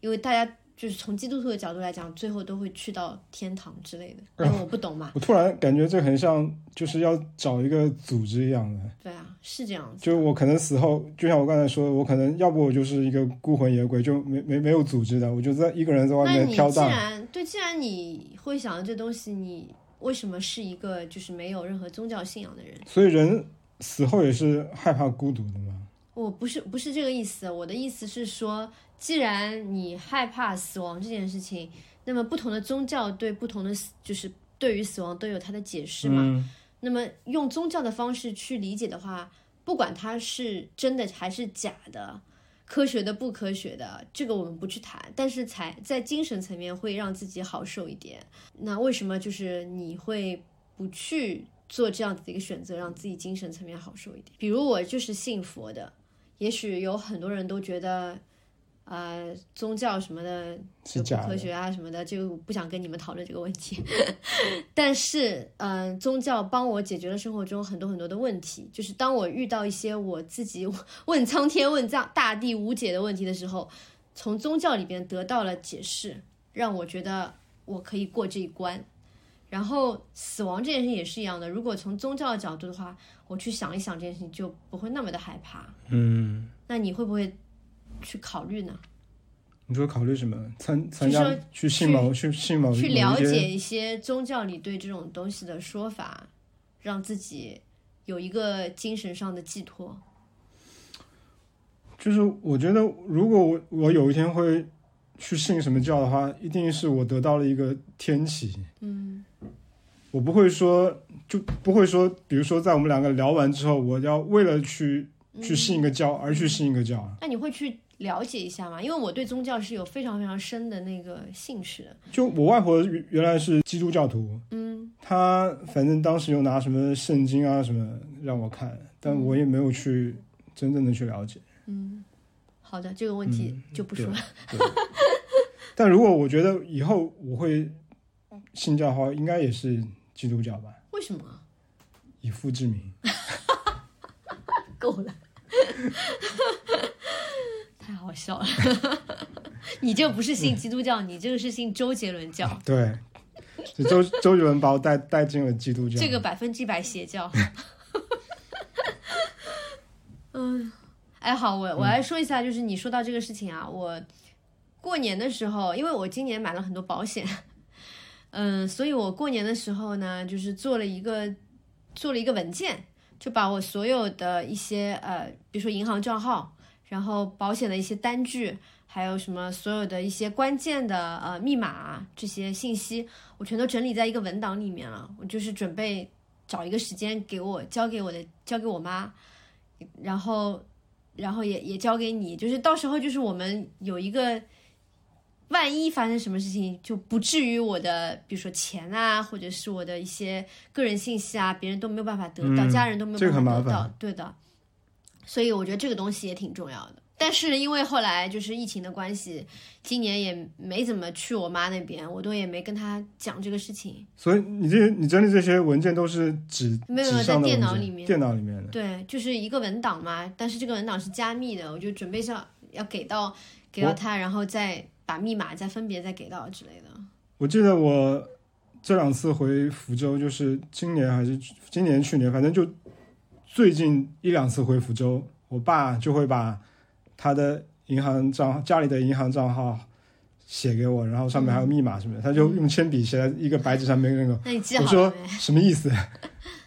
B: 因为大家。就是从基督徒的角度来讲，最后都会去到天堂之类的，因为我不懂嘛。
A: 我突然感觉这很像，就是要找一个组织一样的。
B: 对啊，是这样子。
A: 就我可能死后，就像我刚才说的，我可能要不我就是一个孤魂野鬼，就没没没有组织的，我就在一个人在外
B: 那你既
A: 面飘荡。
B: 然对，既然你会想到这东西，你为什么是一个就是没有任何宗教信仰的人？
A: 所以人死后也是害怕孤独的吗。
B: 我不是不是这个意思，我的意思是说，既然你害怕死亡这件事情，那么不同的宗教对不同的死就是对于死亡都有它的解释嘛。
A: 嗯
B: 那么用宗教的方式去理解的话，不管它是真的还是假的，科学的不科学的，这个我们不去谈。但是才在精神层面会让自己好受一点。那为什么就是你会不去做这样子的一个选择，让自己精神层面好受一点？比如我就是信佛的，也许有很多人都觉得。呃，宗教什么的科学啊什么的，就不想跟你们讨论这个问题。但是，嗯、宗教帮我解决了生活中很多很多的问题。就是当我遇到一些我自己问苍天、问大大地无解的问题的时候，从宗教里边得到了解释，让我觉得我可以过这一关。然后死亡这件事情也是一样的，如果从宗教的角度的话，我去想一想这件事情，就不会那么的害怕。
A: 嗯，
B: 那你会不会去考虑呢？
A: 你说考虑什么？参参加去信某去信某
B: 去了解一些宗教里对这种东西的说法，让自己有一个精神上的寄托。
A: 就是我觉得，如果我我有一天会去信什么教的话，一定是我得到了一个天启。
B: 嗯，
A: 我不会说，就不会说，比如说在我们两个聊完之后，我要为了去去信一个教而去信一个教。
B: 那你会去了解一下嘛？因为我对宗教是有非常非常深的那个兴趣的。
A: 就我外婆原原来是基督教徒，
B: 嗯，
A: 她反正当时又拿什么圣经啊什么让我看，但我也没有去真正的去了解。
B: 嗯好的，这个问题
A: 嗯
B: 就不说了。
A: 对但如果我觉得以后我会信教的话，应该也是基督教吧，
B: 为什么？
A: 以父之名。
B: 够了，太好笑了。你这不是信基督教，你这个是信周杰伦教，
A: 对，就周 周杰伦把我带带进了基督教。
B: 这个百分之百邪教。嗯，哎，好，我我来说一下，就是你说到这个事情啊，我过年的时候，因为我今年买了很多保险，嗯，所以我过年的时候呢，就是做了一个做了一个文件，就把我所有的一些呃，比如说银行账号，然后保险的一些单据，还有什么所有的一些关键的呃密码这些信息，我全都整理在一个文档里面了。我就是准备找一个时间给我交给我的交给我妈，然后然后也也交给你，就是到时候就是我们有一个。万一发生什么事情，就不至于我的，比如说钱啊，或者是我的一些个人信息啊，别人都没有办法得到，
A: 嗯
B: 家人都没有
A: 这个
B: 办法得到，对的。所以我觉得这个东西也挺重要的。但是因为后来就是疫情的关系，今年也没怎么去我妈那边，我都也没跟她讲这个事情。
A: 所以你这你整理这些文件都是纸
B: 没有在电脑里面
A: 电脑里面的。
B: 对，就是一个文档嘛，但是这个文档是加密的，我就准备上要给到给到他，然后再把密码再分别再给到之类的。
A: 我记得我这两次回福州，就是今年还是今年去年，反正就最近一两次回福州，我爸就会把他的银行账家里的银行账号写给我，然后上面还有密码什么的，他就用铅笔写在一个白纸上面那个。
B: 那你记
A: 我说？什么意思？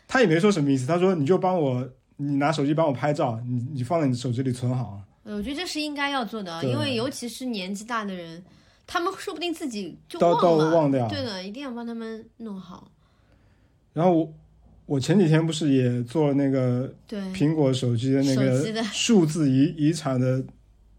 A: 他也没说什么意思，他说你就帮我，你拿手机帮我拍照，你你放在你手机里存好。
B: 呃我觉得这是应该要做的，
A: 对
B: 因为尤其是年纪大的人，他们说不定自己就
A: 都都
B: 忘了。
A: 忘掉。
B: 对的，一定要帮他们弄好。
A: 然后我我前几天不是也做了那个
B: 对，
A: 苹果手机的那个 数字遗遗产的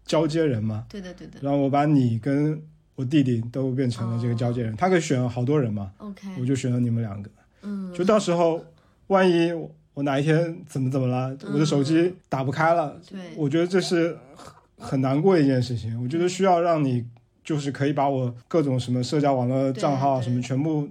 A: 交接人嘛，
B: 对的，对的。
A: 然后我把你跟我弟弟都变成了这个交接人，他可以选好多人嘛
B: ，OK，
A: 我就选了你们两个。
B: 嗯，
A: 就到时候万一我我哪一天怎么怎么了，我的手机打不开了，
B: 对，
A: 我觉得这是很很难过的一件事情。我觉得需要让你就是可以把我各种什么社交网络账号什么全部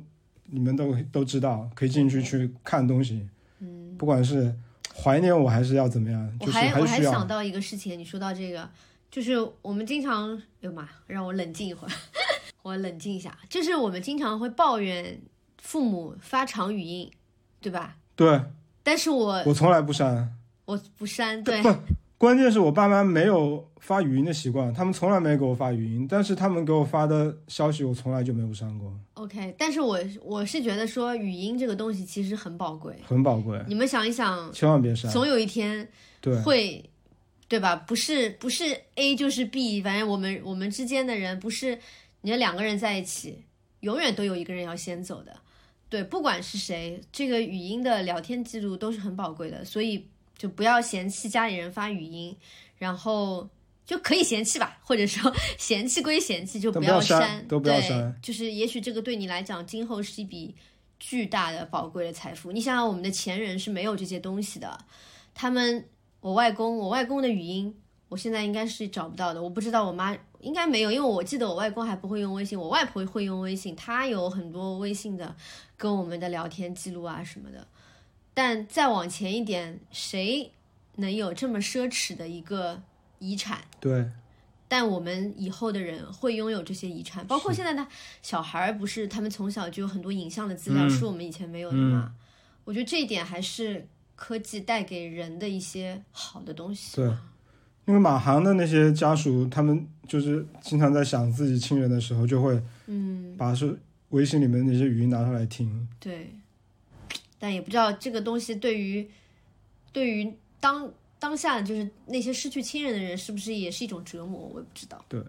A: 你们都都知道，可以进去去看东西，
B: 嗯，
A: 不管是怀念我还是要怎么样，
B: 我
A: 就是
B: 还我还
A: 我还。
B: 想到一个事情，你说到这个，就是我们经常，哎呦妈，让我冷静一会儿，我冷静一下，就是我们经常会抱怨父母发长语音，对吧？
A: 对。
B: 但是我
A: 我从来不删，
B: 我不删，对。
A: 不，关键是我爸妈没有发语音的习惯，他们从来没给我发语音，但是他们给我发的消息我从来就没有删过
B: ，OK，但是我我是觉得说语音这个东西其实很宝贵，
A: 很宝贵，
B: 你们想一想，
A: 千万别删。
B: 总有一天
A: 对，
B: 会，对吧？不是不是 A 就是 B，反正我们我们之间的人不是你要两个人在一起，永远都有一个人要先走的。对，不管是谁，这个语音的聊天记录都是很宝贵的，所以就不要嫌弃家里人发语音，然后就可以嫌弃吧，或者说 嫌弃归嫌弃，就
A: 不要
B: 删，
A: 都不要
B: 对
A: 删
B: 就是也许这个对你来讲，今后是一笔巨大的宝贵的财富。你想想，我们的前人是没有这些东西的，他们，我外公，我外公的语音，我现在应该是找不到的，我不知道我妈应该没有，因为我记得我外公还不会用微信，我外婆会用微信，她有很多微信的跟我们的聊天记录啊什么的。但再往前一点，谁能有这么奢侈的一个遗产？
A: 对，
B: 但我们以后的人会拥有这些遗产，包括现在的小孩儿，不是他们从小就有很多影像的资料，
A: 嗯
B: 是我们以前没有的嘛？我觉得这一点还是科技带给人的一些好的东西。
A: 对，因为马航的那些家属，他们就是经常在想自己亲人的时候，就会
B: 嗯，
A: 把是微信里面那些语音拿出来听。
B: 对。但也不知道这个东西对于对于当当下就是那些失去亲人的人，是不是也是一种折磨？我也不知道。
A: 对。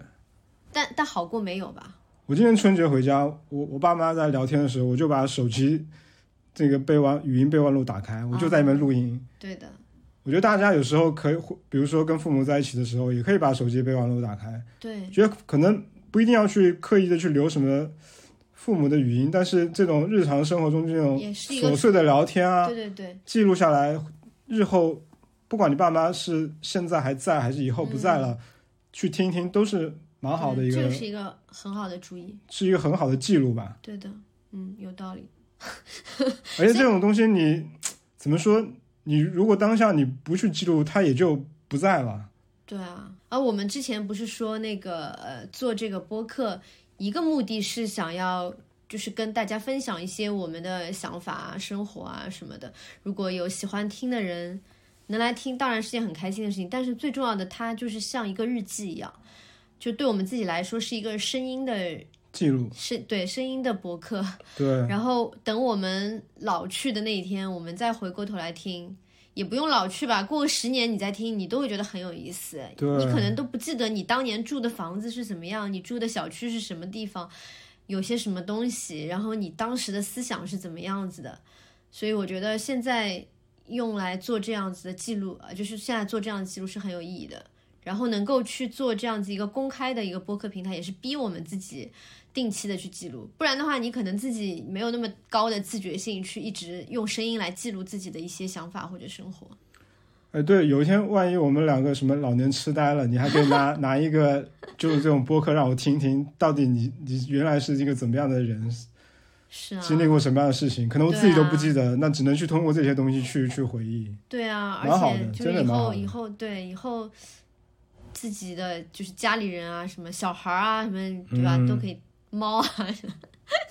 B: 但但好过没有吧？
A: 我今年春节回家，我我爸妈在聊天的时候，我就把手机这个备忘语音备忘录打开，我就在里面录音。
B: 对的，
A: 我觉得大家有时候可以，比如说跟父母在一起的时候，也可以把手机备忘录打开。
B: 对
A: 觉得可能不一定要去刻意的去留什么父母的语音，但是这种日常生活中这种琐碎的聊天啊，
B: 对对对，
A: 记录下来，日后不管你爸妈是现在还在还是以后不在了，去听一听都是蛮好的一个，
B: 嗯这个是一个很好的主意。
A: 是一个很好的记录吧。
B: 对的，嗯，有道理。
A: 而且这种东西你怎么说？你如果当下你不去记录，它也就不在了。
B: 对啊，而我们之前不是说那个呃，做这个播客，一个目的是想要就是跟大家分享一些我们的想法啊、生活啊什么的。如果有喜欢听的人能来听，当然是件很开心的事情。但是最重要的，它就是像一个日记一样，就对我们自己来说是一个声音的，
A: 记录
B: 是对声音的博客。
A: 对，
B: 然后等我们老去的那一天，我们再回过头来听，也不用老去吧，过个十年你再听，你都会觉得很有意思。你可能都不记得你当年住的房子是怎么样，你住的小区是什么地方，有些什么东西，然后你当时的思想是怎么样子的。所以我觉得现在用来做这样子的记录，呃，就是现在做这样的记录是很有意义的。然后能够去做这样子一个公开的一个播客平台，也是逼我们自己定期的去记录，不然的话，你可能自己没有那么高的自觉性去一直用声音来记录自己的一些想法或者生活。
A: 哎，对，有一天万一我们两个什么老年痴呆了，你还可以拿 拿一个就是这种播客让我听听，到底你你原来是一个怎么样的人，
B: 是啊，
A: 经历过什么样的事情，可能我自己都不记得，那只能去通过这些东西去去回忆。
B: 对啊，而
A: 蛮好的
B: 且就是
A: 真的蛮好的
B: 以后以后对以后自己的就是家里人啊，什么小孩啊，什么对吧，
A: 嗯。
B: 都可以猫啊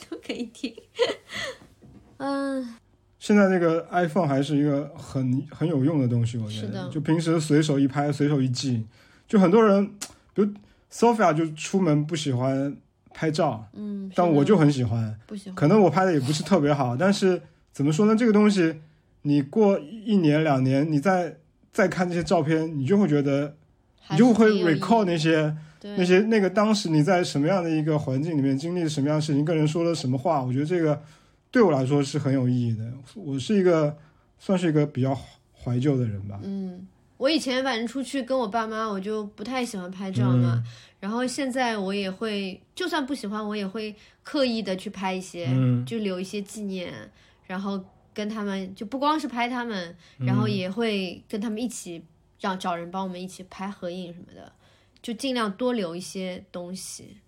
B: 都可以听。嗯，
A: 现在这个 iPhone 还是一个很很有用的东西，我觉得，
B: 是的
A: 就平时随手一拍，随手一记，就很多人，比如 Sophia 就出门不喜欢拍照，
B: 嗯，
A: 但我就很喜欢。
B: 不喜欢。
A: 可能我拍的也不是特别好，但是怎么说呢？这个东西，你过一年两年，你再再看这些照片，你就会觉得，你就会 recall 那些
B: 对
A: 那些那个当时你在什么样的一个环境里面经历了什么样的事情，跟人说了什么话，我觉得这个对我来说是很有意义的。我是一个算是一个比较怀旧的人吧。
B: 嗯，我以前反正出去跟我爸妈，我就不太喜欢拍照嘛。
A: 嗯
B: 然后现在我也会，就算不喜欢，我也会刻意的去拍一些，
A: 嗯
B: 就留一些纪念。然后跟他们，就不光是拍他们，
A: 嗯
B: 然后也会跟他们一起让找人帮我们一起拍合影什么的，就尽量多留一些东西。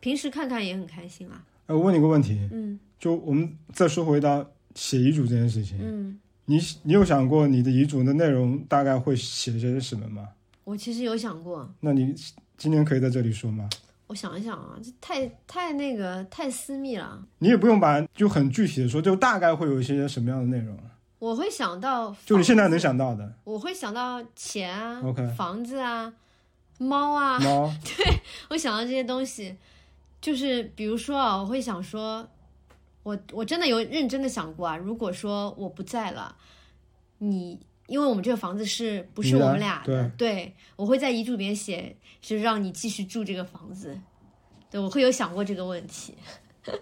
B: 平时看看也很开心啊。
A: 哎，我问你个问题，
B: 嗯
A: 就我们再说回到写遗嘱这件事情，
B: 嗯，
A: 你你有想过你的遗嘱的内容大概会写些什么吗？
B: 我其实有想过，
A: 那你今天可以在这里说吗？
B: 我想一想啊，这太太那个太私密了。
A: 你也不用把就很具体的说，就大概会有一些什么样的内容，
B: 我会想到，
A: 就你现在能，想到的。
B: 我会想到钱啊
A: OK
B: 房子啊，猫啊，
A: 猫，
B: 我想到这些东西，就是比如说啊，我会想说，我我真的有认真的想过啊，如果说我不在了，你因为我们这个房子是不是我们俩的？对，我会在遗嘱里面写，是让你继续住这个房子。对，我会有想过这个问题，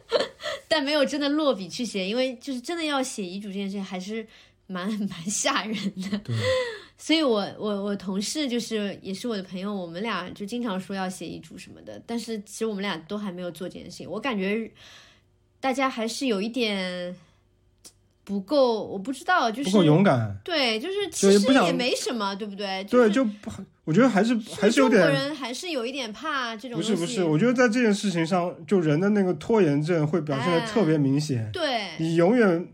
B: 但没有真的落笔去写，因为就是真的要写遗嘱这件事情还是蛮蛮吓人的。
A: 对，
B: 所以我我我同事就是也是我的朋友，我们俩就经常说要写遗嘱什么的，但是其实我们俩都还没有做这件事情。我感觉大家还是有一点不够，我不知道，就是
A: 不够勇敢。
B: 对，就是其实
A: 也
B: 没什么，对不对？
A: 对，
B: 是
A: 就不，我觉得还是还是有点
B: 中国。人还是有一点怕这种东西。
A: 不是不是，我觉得在这件事情上，就人的那个拖延症会表现的特别明显。
B: 对，
A: 你永远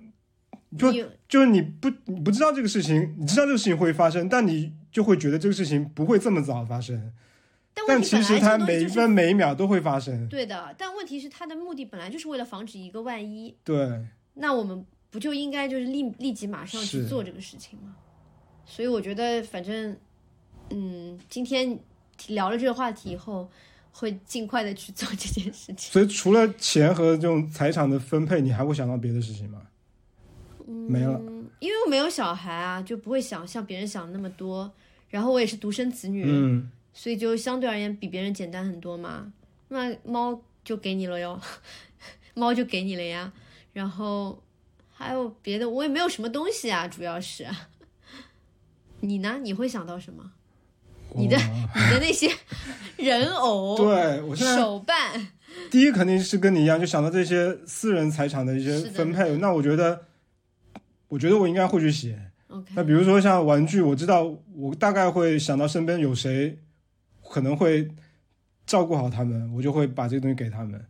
A: 就就是你不你不知道这个事情，你知道这个事情会发生，但你就会觉得这个事情不会这么早发生。但其实它每一分每一秒都会发生。
B: 对的，但问题是它的目的本来就是为了防止一个万一，
A: 对，
B: 那我们不就应该就是立立即马上去做这个事情吗？所以我觉得，反正，嗯，今天聊了这个话题以后，会尽快的去做这件事情。
A: 所以除了钱和这种财产的分配，你还会想到别的事情吗？没了。
B: 嗯，因为我没有小孩啊，就不会想像别人想的那么多。然后我也是独生子女，
A: 嗯，
B: 所以就相对而言比别人简单很多嘛。那猫就给你了哟，猫就给你了呀。然后还有别的，我也没有什么东西啊，主要是。你呢？你会想到什么？你的 你的那些人偶、
A: 对我现在
B: 手办，
A: 第一肯定是跟你一样，就想到这些私人财产的一些分配。那我觉得，我觉得我应该会去写。那比如说像玩具，我知道我大概会想到身边有谁可能会照顾好他们，我就会把这个东西给他们。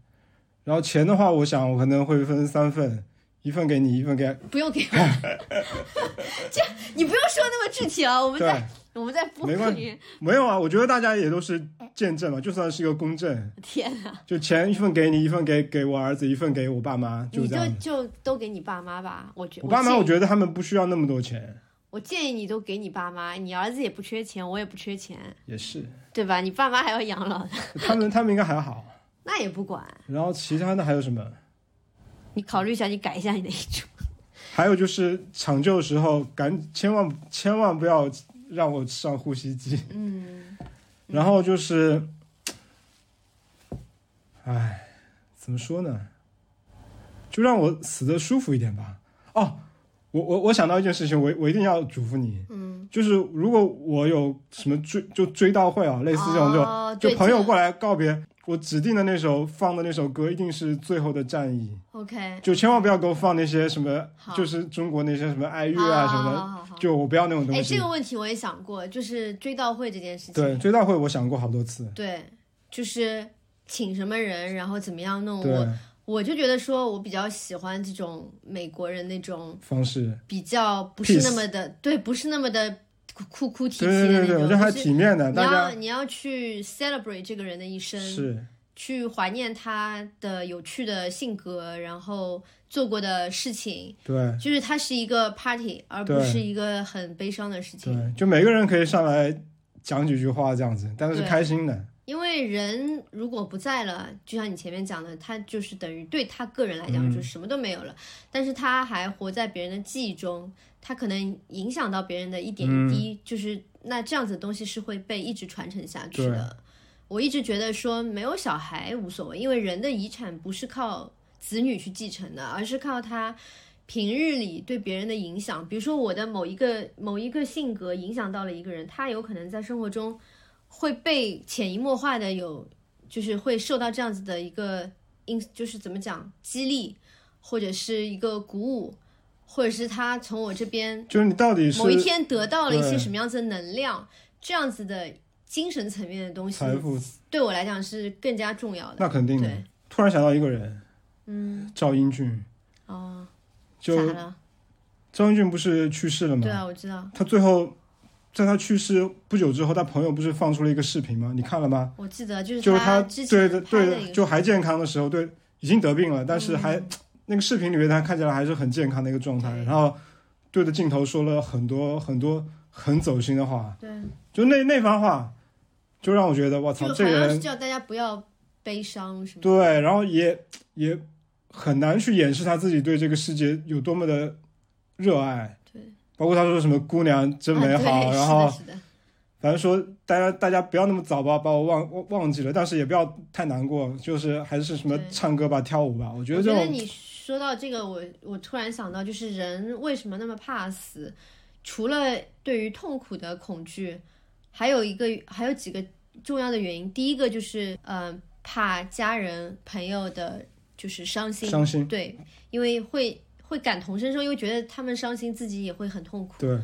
A: 然后钱的话，我想我可能会分三份，一份给你，一份给
B: 不用给我，这你不用说那么具体啊，我们
A: 对
B: 在，我们在播
A: 没关
B: 系，
A: 没有啊。我觉得大家也都是见证嘛，就算是一个公证，
B: 天啊，
A: 就钱一份给你，一份给给我儿子，一份给我爸妈，就
B: 你就
A: 这样。
B: 就都给你爸妈吧，我觉
A: 我爸妈，我觉得他们不需要那么多钱，
B: 我建议你都给你爸妈，你儿子也不缺钱，我也不缺钱，
A: 也是，
B: 对吧？你爸妈还要养老的，
A: 他们他们应该还好。
B: 那也不管。
A: 然后其他的还有什么？
B: 你考虑一下，你改一下你的遗嘱。
A: 还有就是抢救的时候，赶千万千万不要让我上呼吸机。
B: 嗯，
A: 然后就是，唉，怎么说呢？就让我死的舒服一点吧。哦，我我我想到一件事情，我我一定要嘱咐你，
B: 嗯，
A: 就是如果我有什么追就追悼会啊，类似这种就、
B: 哦
A: 就朋友过来告别，我指定的那首放的那首歌一定是《最后的战役》
B: ，OK，
A: 就千万不要给我放那些什么，就是中国那些什么哀乐啊什么的，
B: 好好好好
A: 就我不要那种东西
B: 哎，
A: 西。
B: 这个问题我也想过，就是追悼会这件事情。
A: 对追悼会，我想过好多次。
B: 对，就是请什么人，然后怎么样弄。我我就觉得说，我比较喜欢这种美国人那种
A: 方式，
B: 比较不是那么的，对，不是那么的哭哭啼啼
A: 对对对对，
B: 的那种。
A: 我觉得还
B: 就是
A: 体面的，
B: 你要你要去 celebrate 这个人的一生，
A: 是
B: 去怀念他的有趣的性格，然后做过的事情，
A: 对
B: 就是他是一个 party，而不是一个很悲伤的事情。
A: 对，就每个人可以上来讲几句话这样子，但是是开心的。
B: 因为人如果不在了，就像你前面讲的，他就是等于对他个人来讲就什么都没有了，但是他还活在别人的记忆中，他可能影响到别人的一点一滴，就是那这样子的东西是会被一直传承下去的。我一直觉得说没有小孩无所谓，因为人的遗产不是靠子女去继承的，而是靠他平日里对别人的影响。比如说我的某一个某一个性格影响到了一个人，他有可能在生活中。会被潜移默化的有，就是会受到这样子的一个因，就是怎么讲激励，或者是一个鼓舞，或者是他从我这边，
A: 就是你到底是
B: 某一天得到了一些什么样子的能量，这样子的精神层面的东西，
A: 财富
B: 对我来讲是更加重要的。
A: 那肯定的。突然想到一个人，嗯，赵英俊。
B: 哦，
A: 就赵英俊不是去世了吗？
B: 对啊，我知道。
A: 他最后。在他去世不久之后，他朋友不是放出了一个视频吗？你看了吗？
B: 我记得就是
A: 就是
B: 他
A: 对的对的，就还健康的时候，对，已经得病了，但是还那个视频里面他看起来还是很健康的一个状态，然后对着镜头说了很多很多很走心的话，
B: 对，
A: 就那那番话，就让我觉得我操，这个人
B: 叫大家不要悲伤，是吗？
A: 对，然后也也很难去掩饰他自己对这个世界有多么的热爱。包括他说什么“姑娘真美好”，然后反正说大家大家不要那么早吧把我忘忘忘记了，但是也不要太难过，就是还是什么唱歌吧、跳舞吧。我觉得这种。
B: 你说到这个，我我突然想到，就是人为什么那么怕死？除了对于痛苦的恐惧，还有一个还有几个重要的原因。第一个就是嗯，怕家人朋友的就是伤心，
A: 伤心
B: 对，因为会。会感同身受，因为觉得他们伤心，自己也会很痛苦。
A: 对，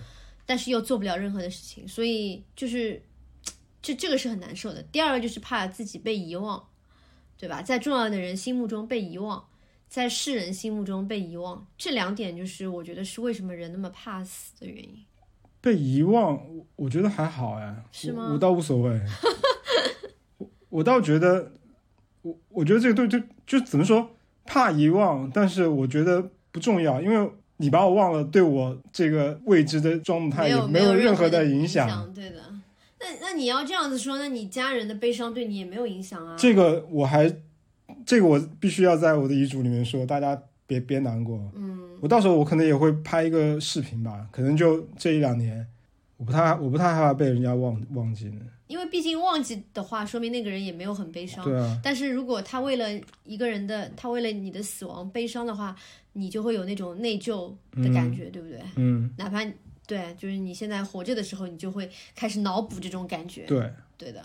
B: 但是又做不了任何的事情，所以就是，这这个是很难受的。第二个就是怕自己被遗忘，对吧？在重要的人心目中被遗忘，在世人心目中被遗忘，这两点就是我觉得是为什么人那么怕死的原因。
A: 被遗忘，我觉得还好哎，
B: 是吗？
A: 我倒无所谓。我我倒觉得，我我觉得这个对对，就怎么说，怕遗忘，但是我觉得。不重要，因为你把我忘了，对我这个未知的状态也
B: 没有
A: 任何
B: 的
A: 影
B: 响。对的，那那你要这样子说，那你家人的悲伤对你也没有影响啊？
A: 这个我还，这个我必须要在我的遗嘱里面说，大家别别难过。
B: 嗯，
A: 我到时候我可能也会拍一个视频吧，可能就这一两年，我不太我不太害怕被人家忘忘记呢。
B: 因为毕竟忘记的话，说明那个人也没有很悲伤。
A: 对啊。
B: 但是如果他为了一个人的，他为了你的死亡悲伤的话，你就会有那种内疚的感觉，对不对？
A: 嗯。
B: 哪怕对，就是你现在活着的时候，你就会开始脑补这种感觉。
A: 对。
B: 对的。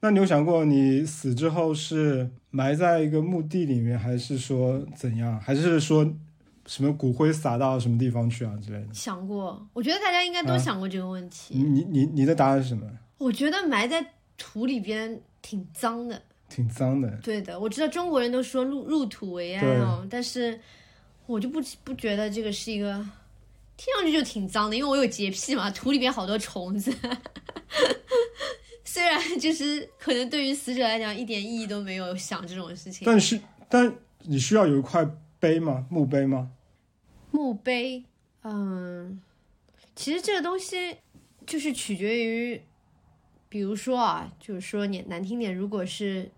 A: 那你有想过，你死之后是埋在一个墓地里面，还是说怎样？还是说什么骨灰撒到什么地方去啊之类的？
B: 想过，我觉得大家应该都想过这个问题。
A: 你你你的答案是什么？
B: 我觉得埋在土里边挺脏的，
A: 挺脏的。
B: 对的，我知道中国人都说入入土为安哦，但是我就不不觉得这个是一个，听上去就挺脏的，因为我有洁癖嘛，土里边好多虫子。虽然就是可能对于死者来讲一点意义都没有，想这种事情。
A: 但是，但你需要有一块碑吗？墓碑吗？
B: 墓碑，嗯，其实这个东西就是取决于。比如说啊，就是说你难听点，如果是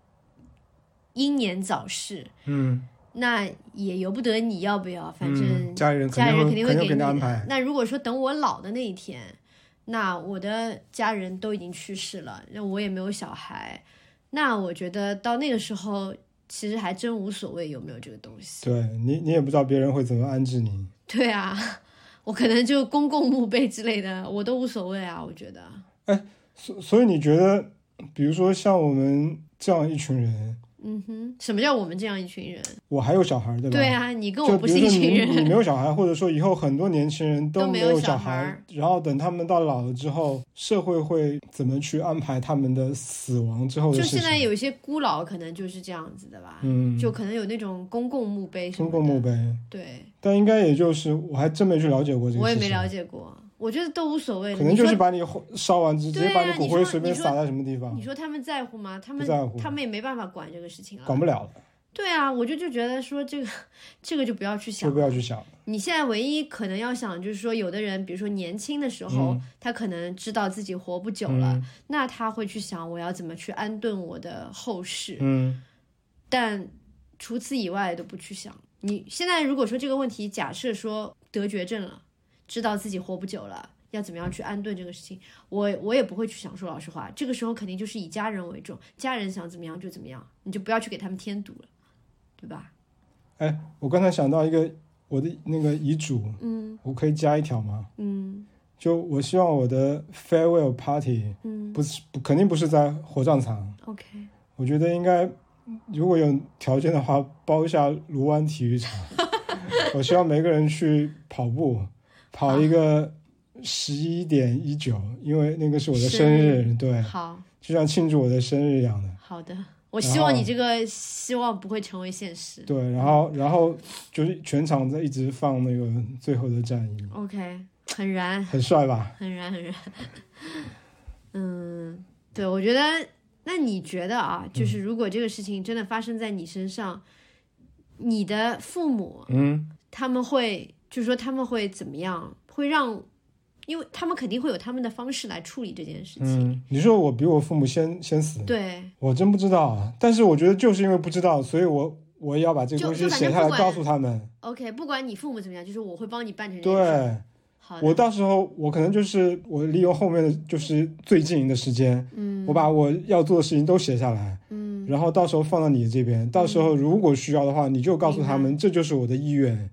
B: 英年早逝，
A: 嗯，
B: 那也由不得你要不要，反正
A: 家里人
B: 家里人肯定会给
A: 你安排。
B: 那如果说等我老的那一天，那我的家人都已经去世了，那我也没有小孩，那我觉得到那个时候，其实还真无所谓有没有这个东西。
A: 对你，你也不知道别人会怎么安置你。
B: 对啊，我可能就公共墓碑之类的，我都无所谓啊，我觉得。
A: 哎。所所以你觉得，比如说像我们这样一群人，
B: 嗯哼，什么叫我们这样一群人？
A: 我还有小孩，对吧？
B: 对啊，你跟我不是一群
A: 人。你没有小孩，或者说以后很多年轻人都没有小孩，然后等他们到老了之后，社会会怎么去安排他们的死亡之后的
B: 就现在有一些孤老，可能就是这样子的吧。
A: 嗯，
B: 就可能有那种公共墓碑，
A: 公共墓碑。
B: 对，
A: 但应该也就是，我还真没去了解过这个。
B: 我也没了解过。我觉得都无所谓，
A: 可能就是把你烧完，直接把你骨灰随便撒在什么地方。
B: 你说他们在乎吗？他们
A: 在乎，
B: 他们也没办法管这个事情啊。
A: 管不了
B: 对啊，我就就觉得说这个这个就不要去想
A: 就不要去想。
B: 你现在唯一可能要想，就是说，有的人，比如说年轻的时候，他可能知道自己活不久了，那他会去想我要怎么去安顿我的后事。
A: 嗯，
B: 但除此以外都不去想。你现在如果说这个问题，假设说得绝症了，知道自己活不久了，要怎么样去安顿这个事情，我我也不会去想。说老实话，这个时候肯定就是以家人为重，家人想怎么样就怎么样，你就不要去给他们添堵了，对吧？
A: 哎，我刚才想到一个。我的那个遗嘱，
B: 嗯，
A: 我可以加一条吗？
B: 嗯，
A: 就我希望我的 farewell party，
B: 嗯，
A: 不是不肯定不是在火葬场。
B: OK，
A: 我觉得应该如果有条件的话，包一下卢湾体育场。我希望每个人去跑步，跑一个十一点一九，因为那个是我的生日，对，
B: 好，
A: 就像庆祝我的生日一样的。
B: 好的。我希望你这个希望不会成为现实。
A: 对，然后，然后就是全场在一直放那个最后的战役。
B: OK，很燃，
A: 很帅吧？
B: 很燃，很燃。嗯，对，我觉得，那你觉得啊，就是如果这个事情真的发生在你身上，你的父母，
A: 嗯，
B: 他们会，就是说他们会怎么样？会让。因为他们肯定会有他们的方式来处理这件事情。
A: 嗯，你说我比我父母先先死？
B: 对，
A: 我真不知道啊。但是我觉得就是因为不知道，所以我我也要把这个东西写下来告诉他们。
B: OK，不管你父母怎么样，就是我会帮你办成。
A: 对，
B: 好，
A: 我到时候我可能就是我利用后面的就是最近的时间，
B: 嗯，
A: 我把我要做的事情都写下来，
B: 嗯，
A: 然后到时候放到你这边，到时候如果需要的话，你就告诉他们，这就是我的意愿。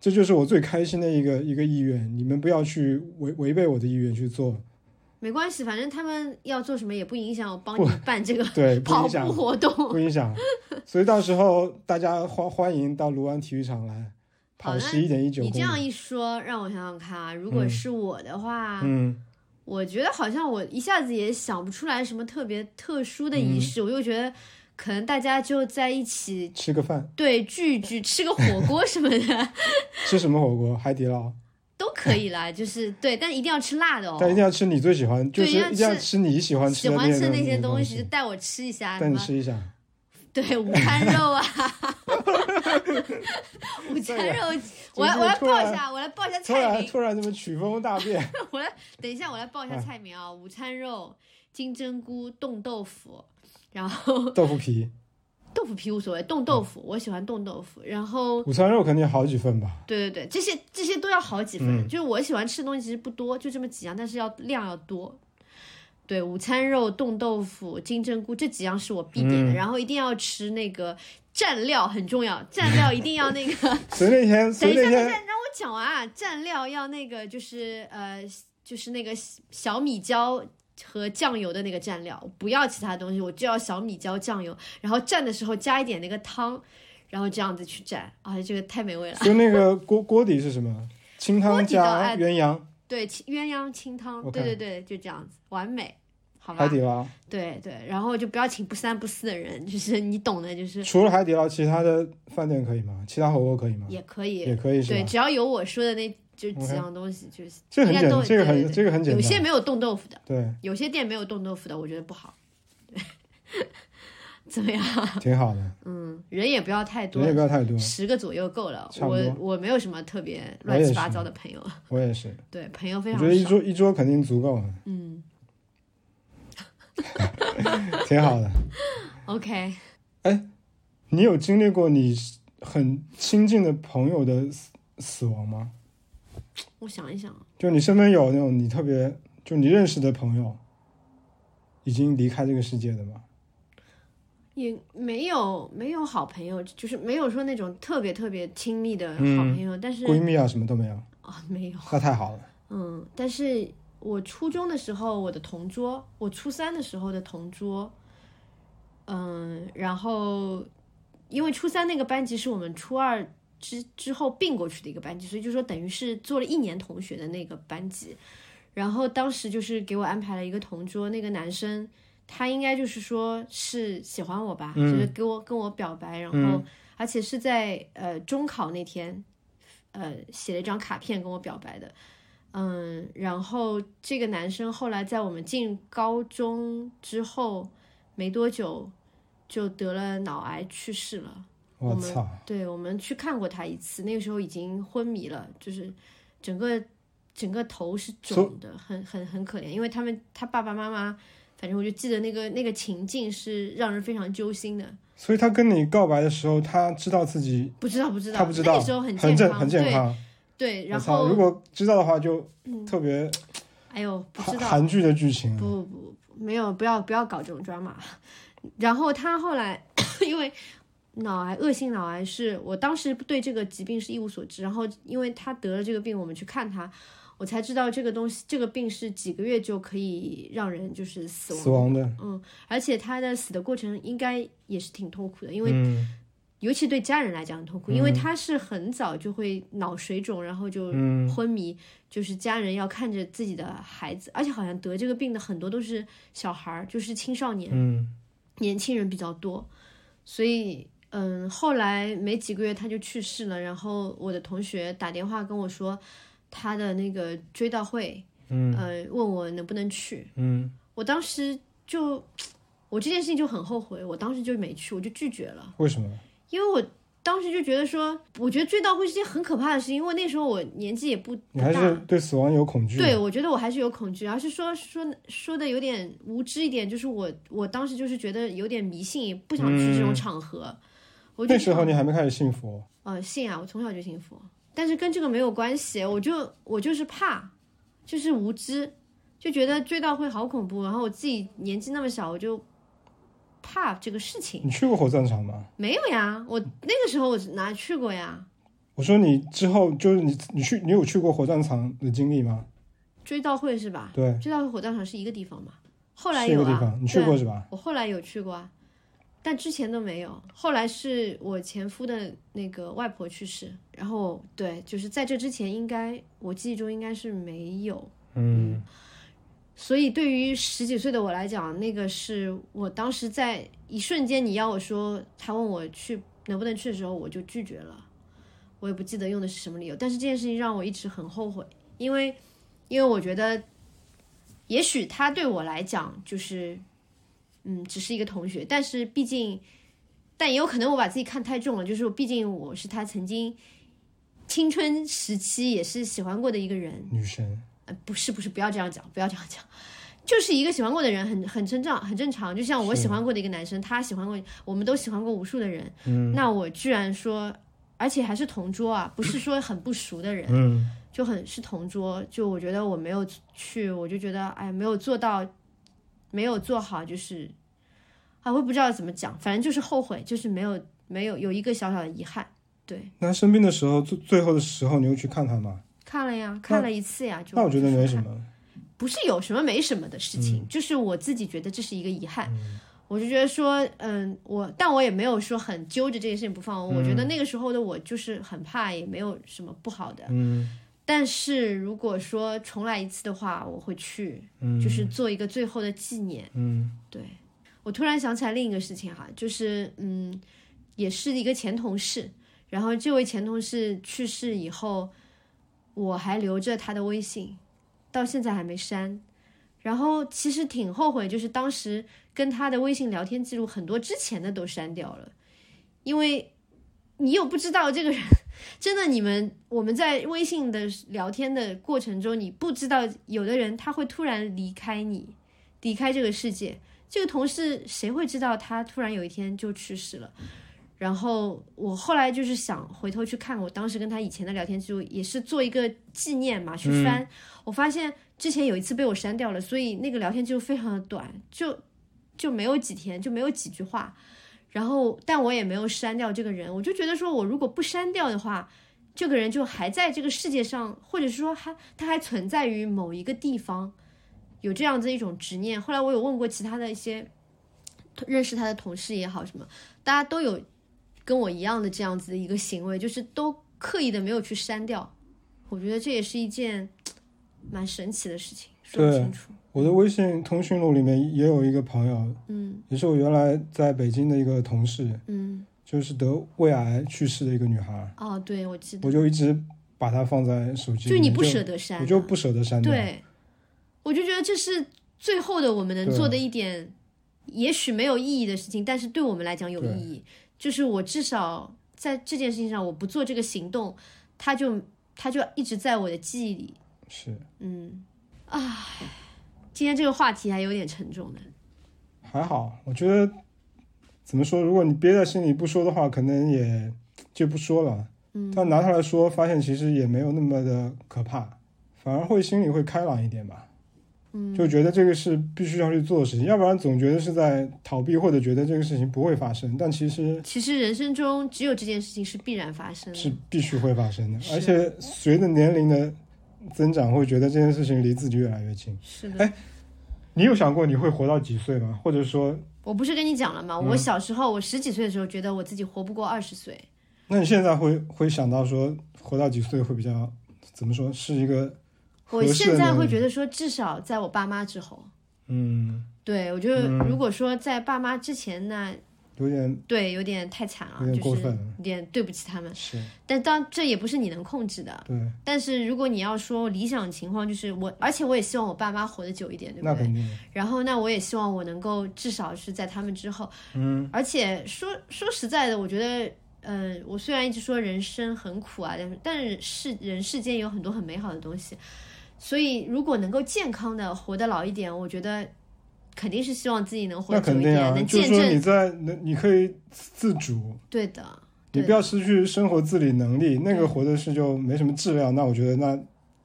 A: 这就是我最开心的一个一个意愿，你们不要去违违背我的意愿去做。
B: 没关系，反正他们要做什么也不影响我帮你办这个
A: 对
B: 跑步活动，
A: 不影响。所以到时候大家欢欢迎到卢湾体育场来跑十一点一九。
B: 你这样一说，让我想想看啊，如果是我的话，
A: 嗯，
B: 我觉得好像我一下子也想不出来什么特别特殊的仪式，我又觉得。可能大家就在一起
A: 吃个饭，
B: 对，聚一聚，吃个火锅什么的。
A: 吃什么火锅？海底捞
B: 都可以啦，就是对，但一定要吃辣的哦。
A: 但一定要吃你最喜欢，就是一定
B: 要
A: 吃你喜欢
B: 吃的那些
A: 东西，
B: 带我吃一下。
A: 带你吃一下。
B: 对，午餐肉啊，午餐肉，我来我来报一下，我来报一下菜名。
A: 突然怎么曲风大变？
B: 我来等一下，我来报一下菜名啊，午餐肉、金针菇、冻豆腐。然后
A: 豆腐皮，
B: 豆腐皮无所谓，冻豆腐我喜欢冻豆腐。然后
A: 午餐肉肯定好几份吧？
B: 对对对，这些这些都要好几份。就是我喜欢吃的东西其实不多，就这么几样，但是要量要多。对，午餐肉、冻豆腐、金针菇这几样是我必点的。然后一定要吃那个蘸料很重要，蘸料一定要那个。
A: 所以那天，
B: 等一下，等一下，让我讲完啊！蘸料要那个就是呃，就是那个小米椒。和酱油的那个蘸料，不要其他东西，我就要小米椒酱油，然后蘸的时候加一点那个汤，然后这样子去蘸，啊，这个太美味了。
A: 就那个 锅锅底是什么？清汤加鸳鸯。
B: 对，鸳鸯清汤，对对对，就这样子，完美，好吧？
A: 海底捞。
B: 对对，然后就不要请不三不四的人，就是你懂的，就是。
A: 除了海底捞，其他的饭店可以吗？其他火锅可以吗？
B: 也可以，
A: 也可以，
B: 对，只要有我说的那。就几样东西，就是
A: 这很简，这个很这个很简单。
B: 有些没有冻豆腐的，
A: 对，
B: 有些店没有冻豆腐的，我觉得不好。对，怎么样？
A: 挺好的。
B: 嗯，人也不要太多，
A: 人也不要太多，
B: 十个左右够了。我我没有什么特别乱七八糟的朋友。
A: 我也是。
B: 对，朋友非常。
A: 我觉得一桌一桌肯定足够了。
B: 嗯。
A: 挺好的。
B: OK。
A: 哎，你有经历过你很亲近的朋友的死死亡吗？
B: 我想一想，
A: 就你身边有那种你特别就你认识的朋友，已经离开这个世界的吗？
B: 也没有，没有好朋友，就是没有说那种特别特别亲密的好朋友。但是
A: 闺蜜啊，什么都没有
B: 啊，没有。
A: 那太好了。
B: 嗯，但是我初中的时候，我的同桌，我初三的时候的同桌，嗯，然后因为初三那个班级是我们初二。之之后并过去的一个班级，所以就说等于是做了一年同学的那个班级，然后当时就是给我安排了一个同桌，那个男生他应该就是说是喜欢我吧，就是给我跟我表白，然后而且是在呃中考那天，呃写了一张卡片跟我表白的，嗯，然后这个男生后来在我们进高中之后没多久就得了脑癌去世了。我们对我们去看过他一次，那个时候已经昏迷了，就是整个整个头是肿的，很很很可怜。因为他们他爸爸妈妈，反正我就记得那个那个情境是让人非常揪心的。
A: 所以他跟你告白的时候，他知道自己
B: 不知道不知道，
A: 他不知道，
B: 那个时候
A: 很
B: 健康，
A: 正很健康。
B: 对对，然后
A: 如果知道的话，就
B: 嗯，
A: 特别
B: 哎呦，不知道，
A: 韩韩剧的剧情。
B: 不不不，没有，不要不要搞这种 drama。然后他后来 因为脑癌，恶性脑癌是我当时对这个疾病是一无所知，然后因为他得了这个病，我们去看他，我才知道这个东西，这个病是几个月就可以让人就是死亡。
A: 死亡的，
B: 嗯，而且他的死的过程应该也是挺痛苦的，因为
A: 嗯
B: 尤其对家人来讲很痛苦，因为他是很早就会脑水肿，然后就
A: 嗯
B: 昏迷，就是家人要看着自己的孩子，而且好像得这个病的很多都是小孩儿，就是青少年、
A: 嗯
B: 年轻人比较多，所以嗯，后来没几个月他就去世了，然后我的同学打电话跟我说他的那个追悼会，
A: 嗯
B: 呃，问我能不能去，
A: 嗯
B: 我当时就我这件事情就很后悔，我当时就没去，我就拒绝了。
A: 为什么？
B: 因为我当时就觉得说，我觉得追悼会是件很可怕的事情，因为那时候我年纪也不
A: 你还是
B: 不大。
A: 对死亡有恐惧？
B: 对，，我觉得我还是有恐惧，而是说说说的有点无知一点，就是我我当时就是觉得有点迷信，不想去这种场合。
A: 那时候你还没开始信佛。
B: 呃信啊，我从小就信佛，但是跟这个没有关系，我就我就是怕，就是无知，就觉得追悼会好恐怖，然后我自己年纪那么小，我就怕这个事情。
A: 你去过火葬场吗？
B: 没有呀，我那个时候我哪去过呀？
A: 我说你之后就是你你去你有去过火葬场的经历吗？
B: 追悼会是吧？
A: 对，
B: 追悼会火葬场是一个地方嘛？后来有啊，
A: 个地方，你去过是吧？
B: 我后来有去过啊，但之前都没有。后来是我前夫的那个外婆去世，然后对，就是在这之前，应该我记忆中应该是没有。
A: 嗯
B: 所以对于十几岁的我来讲，那个是我当时在一瞬间，你要我说，他问我去能不能去的时候，我就拒绝了。我也不记得用的是什么理由，但是这件事情让我一直很后悔，因为因为我觉得，也许他对我来讲就是，嗯，只是一个同学，但是毕竟，但也有可能我把自己看太重了，就是毕竟我是他曾经青春时期也是喜欢过的一个人，
A: 女神，
B: 呃，不是不是，不要这样讲，不要这样讲，就是一个喜欢过的人，很很正常，很正常。就像我喜欢过的一个男生，他喜欢过，我们都喜欢过无数的人。
A: 嗯
B: 那我居然说，而且还是同桌啊，不是说很不熟的人，
A: 嗯
B: 就很是同桌。就我觉得我没有去，我就觉得哎，没有做到，没有做好，就是啊，我也不知道怎么讲，反正就是后悔，就是没有没有有一个小小的遗憾。对，
A: 那生病的时候，最最后的时候，你又去看他吗？
B: 看了呀，看了一次呀，就
A: 那我觉得没什么。
B: 不是有什么没什么的事情，就是我自己觉得这是一个遗憾。我就觉得说，嗯，我但我也没有说很揪着这件事情不放。我觉得那个时候的我就是很怕，也没有什么不好的。
A: 嗯
B: 但是如果说重来一次的话，我会去，
A: 嗯
B: 就是做一个最后的纪念。
A: 嗯
B: 对我突然想起来另一个事情哈，就是嗯，也是一个前同事，然后这位前同事去世以后，我还留着他的微信，到现在还没删。然后其实挺后悔，就是当时跟他的微信聊天记录很多之前的都删掉了，因为你又不知道这个人，真的你们我们在微信的聊天的过程中，你不知道有的人他会突然离开你，离开这个世界。这个同事谁会知道他突然有一天就去世了？然后我后来就是想回头去看我当时跟他以前的聊天记录，也是做一个纪念嘛，去翻。我发现之前有一次被我删掉了，所以那个聊天记录非常的短，就就没有几天，就没有几句话。然后，但我也没有删掉这个人，我就觉得说我如果不删掉的话，这个人就还在这个世界上，或者是说还他还存在于某一个地方。有这样子一种执念。后来我有问过其他的一些认识他的同事也好，什么大家都有跟我一样的这样子的一个行为，就是都刻意的没有去删掉。我觉得这也是一件蛮神奇的事情，说不
A: 对
B: 清楚。
A: 我的微信通讯录里面也有一个朋友，
B: 嗯
A: 也是我原来在北京的一个同事，
B: 嗯，
A: 就是得胃癌去世的一个女孩，
B: 哦，对，我记得，
A: 我就一直把她放在手机里面，
B: 就你不舍得删啊，
A: 我就不舍得删掉。
B: 对，我就觉得这是最后的我们能做的一点，也许没有意义的事情，但是对我们来讲有意义。就是我至少在这件事情上，我不做这个行动，它就它就一直在我的记忆里。
A: 是，
B: 嗯，啊，今天这个话题还有点沉重呢。
A: 还好，我觉得怎么说，如果你憋在心里不说的话，可能也就不说了。
B: 嗯，
A: 但拿出来说，发现其实也没有那么的可怕，反而会心里会开朗一点吧。
B: 嗯，
A: 就觉得这个是必须要去做的事情，要不然总觉得是在逃避，或者觉得这个事情不会发生。但其实
B: 其实人生中只有这件事情是必然发生的。
A: 是必须会发生的，而且随着年龄的增长，会觉得这件事情离自己越来越近。
B: 是的。
A: 哎你有想过你会活到几岁吗？或者说，
B: 我不是跟你讲了吗？
A: 嗯
B: 我小时候，我十几岁的时候，觉得我自己活不过二十岁。
A: 那你现在会会想到说，活到几岁会比较怎么说是一个合
B: 我现在会觉得说，至少在我爸妈之后。
A: 嗯，
B: 对，我觉得
A: 嗯
B: 如果说在爸妈之前那，
A: 有点
B: 对，有点太惨了，
A: 有点
B: 就是
A: 过分了
B: 有点对不起他们。
A: 是
B: 但当这也不是你能控制的。
A: 对，
B: 但是如果你要说理想情况，就是我，而且我也希望我爸妈活得久一点，对不对？
A: 那肯定，
B: 然后那我也希望我能够至少是在他们之后。
A: 嗯
B: 而且说说实在的，我觉得，嗯、我虽然一直说人生很苦啊，但是但是世人世间有很多很美好的东西，所以如果能够健康的活得老一点，我觉得肯定是希望自己能活得久一点，
A: 肯定啊，
B: 能见
A: 就是你。在能你可以自主，
B: 对的，
A: 你不要失去生活自理能力，那个活的是就没什么质量，那我觉得那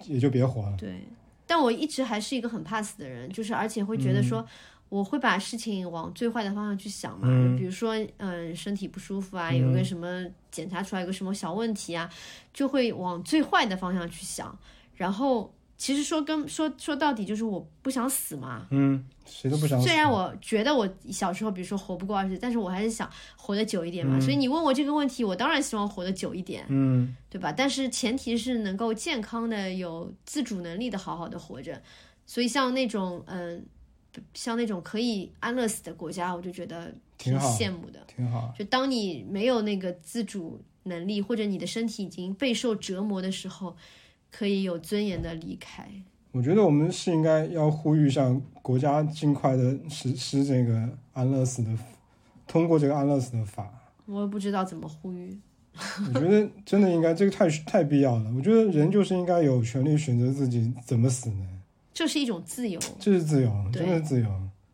A: 也就别活了。
B: 对，但我一直还是一个很怕死的人，就是而且会觉得说，我会把事情往最坏的方向去想嘛，
A: 嗯
B: 比如说，嗯，身体不舒服啊，
A: 嗯
B: 有个什么检查出来有个什么小问题啊，就会往最坏的方向去想，然后。其实说跟说说到底就是我不想死嘛。
A: 嗯，谁都不想死。
B: 虽然我觉得我小时候，比如说活不过二十，但是我还是想活得久一点嘛。
A: 嗯
B: 所以你问我这个问题，我当然希望活得久一点。
A: 嗯
B: 对吧？但是前提是能够健康的、有自主能力的好好的活着。所以像那种嗯，像那种可以安乐死的国家，我就觉得挺羡慕的。
A: 挺好。
B: 就当你没有那个自主能力，或者你的身体已经备受折磨的时候，可以有尊严的离开。
A: 我觉得我们是应该要呼吁，向国家尽快的实施这个安乐死的，通过这个安乐死的法。
B: 我也不知道怎么呼吁。
A: 我觉得真的应该，这个太太必要了。我觉得人就是应该有权利选择自己怎么死呢？
B: 这是一种自由，
A: 这是自由，真的是自由。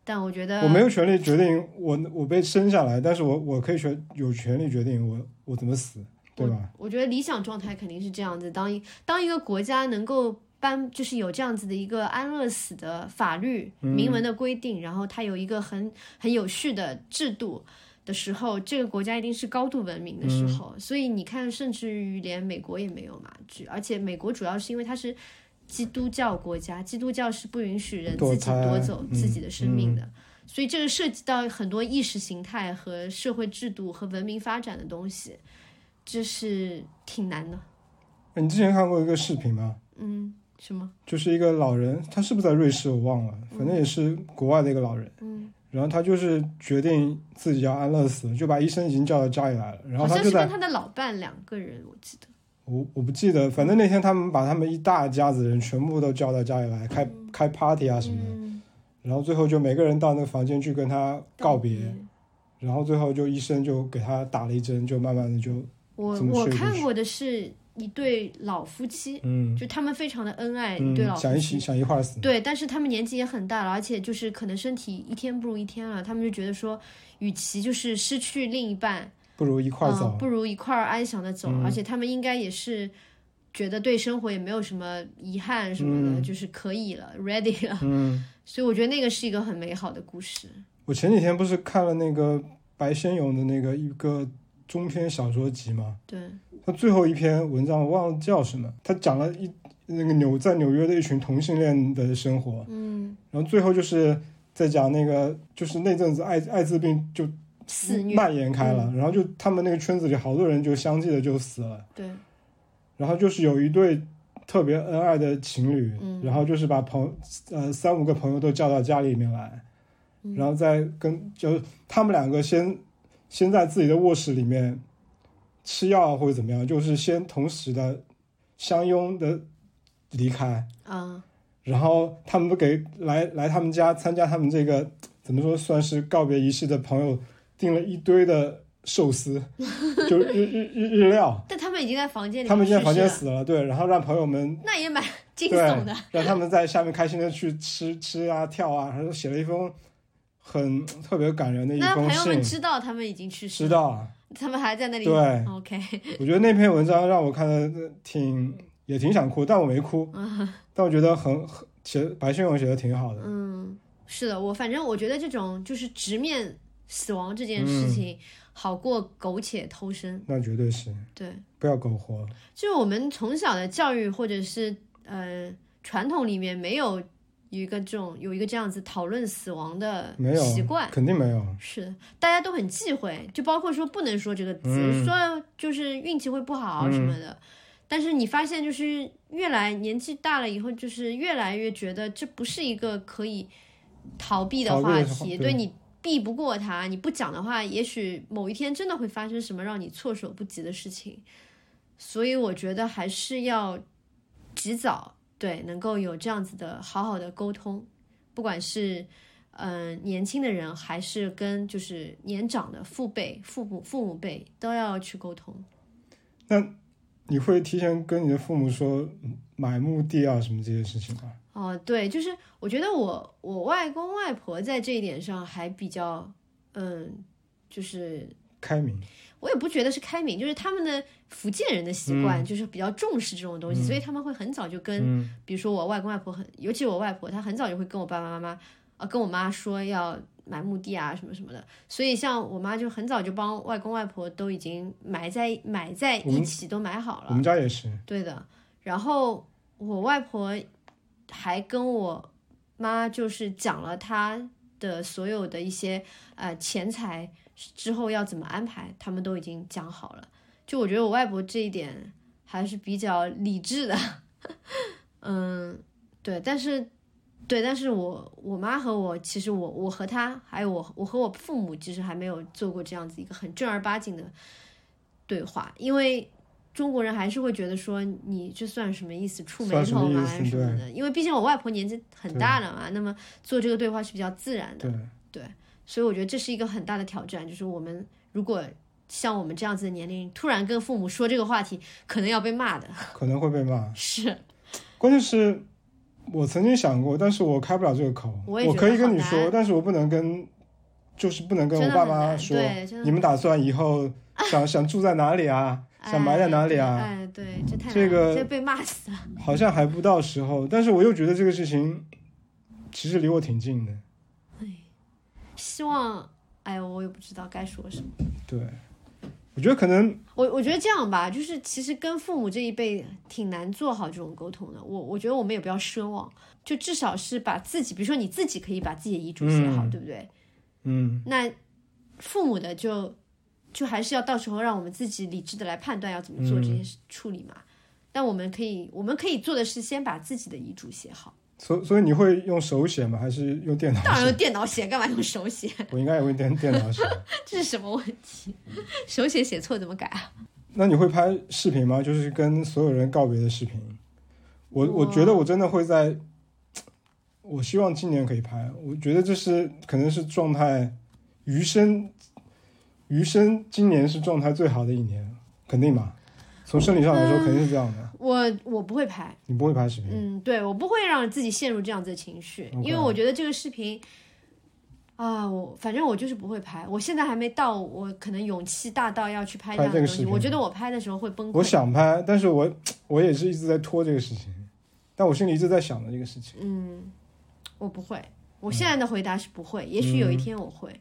B: 但我觉得
A: 我没有权利决定我我被生下来，但是我我可以选有权利决定我我怎么死，对吧？
B: 我觉得理想状态肯定是这样子：当一当一个国家能够颁，就是有这样子的一个安乐死的法律
A: 嗯
B: 明文的规定，然后它有一个很很有序的制度的时候，这个国家一定是高度文明的时候。
A: 嗯
B: 所以你看，甚至于连美国也没有嘛，而且美国主要是因为它是基督教国家，基督教是不允许人自己夺走
A: 嗯
B: 自己的生命的。所以这个涉及到很多意识形态和社会制度和文明发展的东西，这是挺难的。
A: 哎你之前看过一个视频吗？
B: 嗯，什么？
A: 就是一个老人，他是不是在瑞士我忘了，反正也是国外的一个老人。
B: 嗯，
A: 然后他就是决定自己要安乐死，就把医生已经叫到家里来了，然后
B: 好
A: 他就
B: 跟他的老伴两个人，我记得。
A: 我我不记得，反正那天他们把他们一大家子人全部都叫到家里来开开 party 啊什么的，
B: 嗯，
A: 然后最后就每个人到那个房间去跟他告，别。然后最后就医生就给他打了一针，就慢慢的就
B: 我我看过的是一对老夫妻，
A: 嗯
B: 就他们非常的恩爱，一对
A: 嗯
B: 老夫妻
A: 想一起。想一块儿死，
B: 对，但是他们年纪也很大了，而且就是可能身体一天不如一天了，他们就觉得说，与其就是失去另一半，
A: 不如一块儿走
B: 嗯，。不如一块儿安详的走，
A: 嗯
B: 而且他们应该也是觉得对生活也没有什么遗憾什么的，
A: 嗯
B: 就是可以了，ready 了。
A: 嗯，
B: 所以我觉得那个是一个很美好的故事。
A: 我前几天不是看了那个白先勇的那个一个中篇小说集嘛？
B: 对，
A: 他最后一篇文章我忘了叫什么，他讲了一那个纽在纽约的一群同性恋的生活，
B: 嗯，
A: 然后最后就是在讲那个就是那阵子艾艾滋病就蔓延开了，然后就他们那个圈子里好多人就相继的就死了，
B: 对，
A: 然后就是有一对特别恩爱的情侣，
B: 嗯。
A: 然后就是把朋呃三五个朋友都叫到家里面来，
B: 嗯。
A: 然后再跟就他们两个先先在自己的卧室里面吃药或者怎么样，就是先同时的相拥的离开，
B: 啊，
A: 然后他们不给来来他们家参加他们这个怎么说算是告别仪式的朋友订了一堆的寿司，就日日日日料。
B: 但他们已经在房间里，
A: 他们已经在房间，死了，对，然后让朋友们
B: 那也蛮惊
A: 对
B: 悚的。
A: 让他们在下面开心的去吃吃啊跳啊，然后写了一封很特别感人的一封
B: 那朋友们，知道他们已经去世了，
A: 知道啊。
B: 他们还在那里。
A: 对
B: ，OK，
A: 我觉得那篇文章让我看的挺也挺想哭，但我没哭，但我觉得很很写白先勇写的挺好的。
B: 嗯，是的，我反正我觉得这种就是直面死亡这件
A: 嗯
B: 事情，好过苟且偷生。
A: 那绝对是
B: 对，
A: 不要苟活。
B: 就是我们从小的教育或者是呃传统里面没有有一个这种有一个这样子讨论死亡的习惯。
A: 肯定没有。
B: 是的，大家都很忌讳，就包括说不能说这个词，
A: 嗯
B: 说就是运气会不好什么的。但是你发现，就是越来年纪大了以后，就是越来越觉得这不是一个可以逃避的话题，
A: 对
B: 你避不过它，你不讲的话，也许某一天真的会发生什么让你措手不及的事情。所以我觉得还是要及早对能够有这样子的好好的沟通，不管是嗯、呃年轻的人，还是跟就是年长的父辈、父母父母辈都要去沟通。
A: 那你会提前跟你的父母说嗯买墓地啊什么这些事情吗？
B: 哦，对，就是我觉得我我外公外婆在这一点上还比较嗯，就是
A: 开明，
B: 我也不觉得是开明，就是他们的福建人的习惯，就是比较重视这种东西，所以他们会很早就跟，
A: 嗯
B: 比如说我外公外婆很，尤其我外婆，她很早就会跟我爸爸妈妈，呃，跟我妈说要买墓地啊什么什么的，所以像我妈就很早就帮外公外婆都已经埋在埋在一起，都买好了。
A: 我们家也是。
B: 对的，然后我外婆还跟我妈就是讲了她的所有的一些呃钱财之后要怎么安排，他们都已经讲好了。就我觉得我外婆这一点还是比较理智的，嗯，对，但是对，但是我我妈和我其实我我和她还有我我和我父母其实还没有做过这样子一个很正儿八经的对话，因为中国人还是会觉得说你这算什么意思，触眉
A: 算什么
B: 头嘛还是什么的，因为毕竟我外婆年纪很大了嘛，那么做这个对话是比较自然的，
A: 对，
B: 所以我觉得这是一个很大的挑战，就是我们如果像我们这样子的年龄，突然跟父母说这个话题，可能要被骂的。
A: 可能会被骂。
B: 是，
A: 关键是我曾经想过，但是我开不了这个口。
B: 我
A: 可以跟你说，但是我不能跟，就是不能跟我爸妈说，
B: 对，
A: 你们打算以后想 想住在哪里啊？想埋在哪里啊？
B: 哎，对，这太
A: 这个
B: 这被骂死了。
A: 好像还不到时候，但是我又觉得这个事情其实离我挺近的。
B: 希望，哎，我也不知道该说什么。
A: 对，我觉得可能
B: 我我觉得这样吧，就是其实跟父母这一辈挺难做好这种沟通的。我我觉得我们也不要奢望，就至少是把自己，比如说你自己可以把自己的遗嘱写好，
A: 嗯
B: 对不对？
A: 嗯，
B: 那父母的就就还是要到时候让我们自己理智的来判断要怎么做这些事处理嘛。但我们可以我们可以做的是先把自己的遗嘱写好，
A: 所所以你会用手写吗？还是用电脑
B: 当然用？电脑写，干嘛用手写？
A: 我应该也会电电脑写。
B: 这是什么问题？手写写错怎么改啊？
A: 那你会拍视频吗？就是跟所有人告别的视频。我
B: 我
A: 我觉得我真的会在，我希望今年可以拍。我觉得这是可能是状态，余生，余生今年是状态最好的一年，肯定嘛？从生理上来说，肯定是这样的。
B: 我我不会拍，
A: 你不会拍视频，
B: 嗯，对我不会让自己陷入这样子的情绪因为我觉得这个视频啊，我反正我就是不会拍。我现在还没到我可能勇气大到要去拍这样的东西。我觉得我拍的时候会崩溃。
A: 我想拍，但是我我也是一直在拖这个事情，但我心里一直在想着这个事情。
B: 嗯，我不会。我现在的回答是不会，也许有一天我会，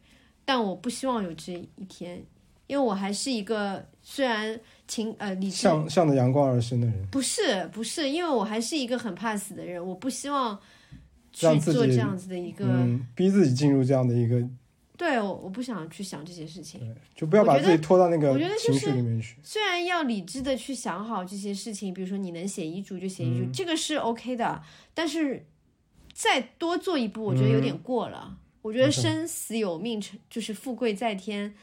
B: 但我不希望有这一天，因为我还是一个虽然情呃理智
A: 向向着阳光而生的人，
B: 不是不是，因为我还是一个很怕死的人，我不希望去做这样子的一个，
A: 嗯，逼自己进入这样的一个，
B: 对我我不想去想这些事情。
A: 就不要把自己拖到那个
B: 我觉得就是
A: 情绪里面去。
B: 虽然要理智的去想好这些事情，比如说你能写遗嘱就写遗嘱，
A: 嗯
B: 这个是 OK 的，但是再多做一步，我觉得有点过了。我觉得生死有命，就是富贵在天。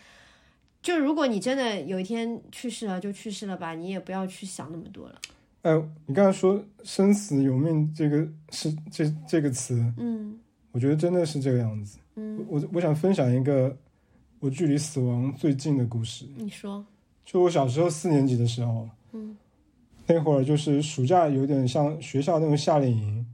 B: 就如果你真的有一天去世了，就去世了吧，你也不要去想那么多了。
A: 哎，你刚才说“生死有命”这个是这这个词，
B: 嗯
A: 我觉得真的是这个样子。
B: 嗯
A: 我我想分享一个，我我距离死亡最近的故事。
B: 你说，
A: 就我小时候四年级的时候，
B: 嗯，
A: 那会儿就是暑假，有点像学校那种夏令营，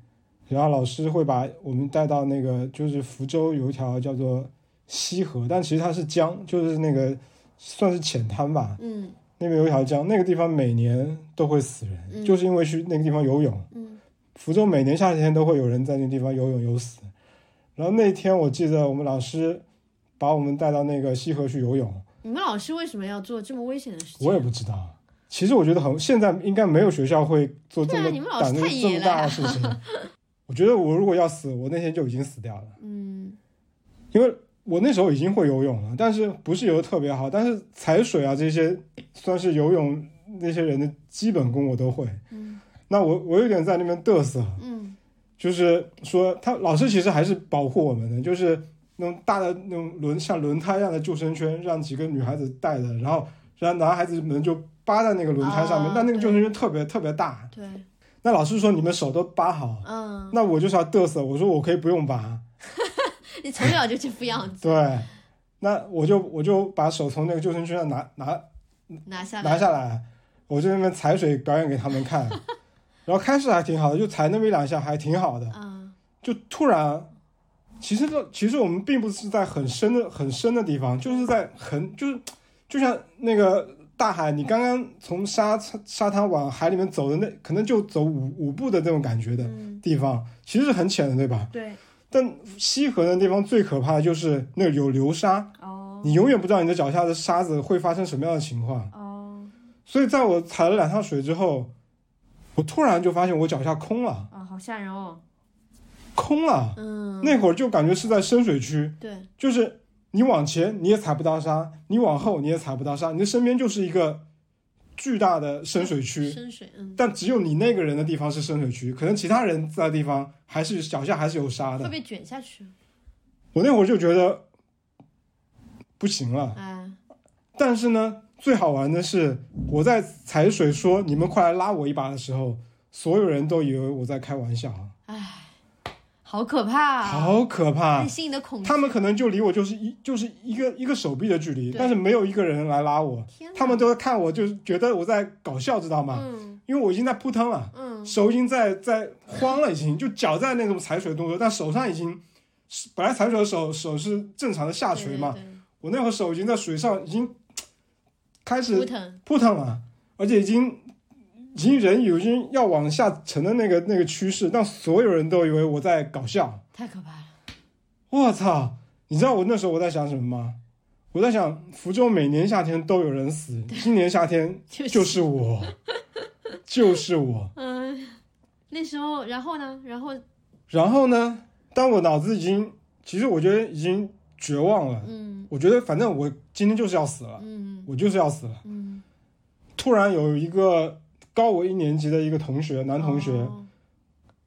A: 然后老师会把我们带到那个就是福州有一条叫做西河，但其实它是江，就是那个算是浅滩吧。
B: 嗯
A: 那边有一条江，那个地方每年都会死人，
B: 嗯
A: 就是因为去那个地方游泳。
B: 嗯
A: 福州每年夏天都会有人在那个地方游泳游死。然后那天我记得我们老师把我们带到那个西河去游泳，
B: 你们老师为什么要做这么危险的事情？
A: 我也不知道。其实我觉得很，现在应该没有学校会做这么胆子
B: 太
A: 这么大的事情。我觉得我如果要死，我那天就已经死掉了，
B: 嗯
A: 因为我那时候已经会游泳了，但是不是游的特别好，但是踩水啊这些算是游泳那些人的基本功我都会。
B: 嗯。
A: 那我我有点在那边嘚瑟，
B: 嗯。
A: 就是说他老师其实还是保护我们的，就是那种大的那种轮像轮胎一样的救生圈，让几个女孩子带着，然后然后男孩子们就扒在那个轮胎上面，
B: 啊
A: 但那个救生圈特别特别大。
B: 对，
A: 那老师说你们手都扒好，
B: 嗯，
A: 那我就是要嘚瑟，我说我可以不用扒，
B: 你从小就这副样子，
A: 对，那我就我就把手从那个救生圈上拿拿
B: 拿下来，
A: 拿下来，我就那边踩水表演给他们看，然后开始还挺好的，就踩那么一两下还挺好的，
B: 嗯。
A: 就突然，其实这其实我们并不是在很深的很深的地方，就是在很就是就像那个大海，你刚刚从沙沙滩往海里面走的那可能就走五五步的那种感觉的
B: 嗯，
A: 地方，其实是很浅的，对吧？
B: 对，
A: 但西河那地方最可怕的就是那有流沙，
B: 哦。
A: 你永远不知道你的脚下的沙子会发生什么样的情况。
B: 哦。
A: 所以在我踩了两趟水之后，我突然就发现我脚下空了，
B: 啊，好吓人哦，
A: 空了。
B: 嗯，
A: 那会儿就感觉是在深水区，
B: 对，
A: 就是你往前你也踩不到沙，你往后你也踩不到沙，你的身边就是一个巨大的深水区，
B: 深水，嗯，
A: 但只有你那个人的地方是深水区，可能其他人在的地方还是脚下还是有沙的。
B: 会被卷下去，
A: 我那会儿就觉得不行了，
B: 哎，
A: 但是呢，最好玩的是我在踩水说你们快来拉我一把的时候，所有人都以为我在开玩笑，
B: 好可怕啊，
A: 好可怕。
B: 内。心里的恐惧，
A: 他们可能就离我就是一就是一个一个手臂的距离，但是没有一个人来拉我，他们都在看我，就是觉得我在搞笑，知道吗？
B: 嗯。
A: 因为我已经在扑腾了，
B: 嗯，
A: 手已经在在慌了，已经就脚在那种踩水动作，但手上已经本来踩水的手手是正常的下垂嘛，
B: 对，对
A: 我那会儿手已经在水上已经开始
B: 扑腾，
A: 扑腾了，而且已经已经人已经要往下沉的那个那个趋势，让所有人都以为我在搞笑。
B: 太可怕了，
A: 我操！你知道我那时候我在想什么吗？我在想，福州每年夏天都有人死，今年夏天
B: 就
A: 就是我，就是我。
B: 嗯，那时候，然后呢？然后，
A: 然后呢，当我脑子已经，其实我觉得已经绝望了。
B: 嗯
A: 我觉得反正我今天就是要死了，
B: 嗯
A: 我就是要死了。
B: 嗯，
A: 突然有一个高我一年级的一个同学，男同学，
B: 哦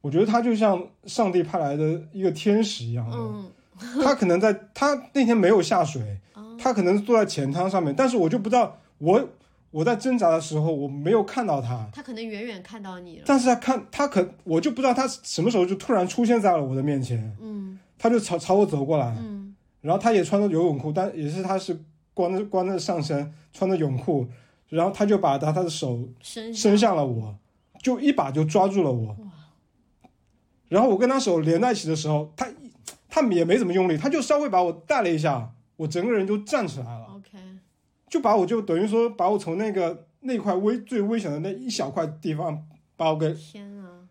A: 我觉得他就像上帝派来的一个天使一样的。
B: 嗯，
A: 他可能在他那天没有下水，
B: 哦。
A: 他可能坐在前舱上面，但是我就不知道我我在挣扎的时候我没有看到他，
B: 他可能远远看到你了，
A: 但是他看他可我就不知道他什么时候就突然出现在了我的面前，
B: 嗯。
A: 他就朝朝我走过来，
B: 嗯。
A: 然后他也穿着游泳裤，但也是他是光着光着上身穿着泳裤，然后他就把他他的手
B: 伸
A: 伸向了我，就一把就抓住了我。然后我跟他手连在一起的时候，他他也没怎么用力，他就稍微把我带了一下，我整个人就站起来了
B: ，，OK，
A: 就把我就等于说把我从那个那块危最危险的那一小块地方把我给
B: 天啊，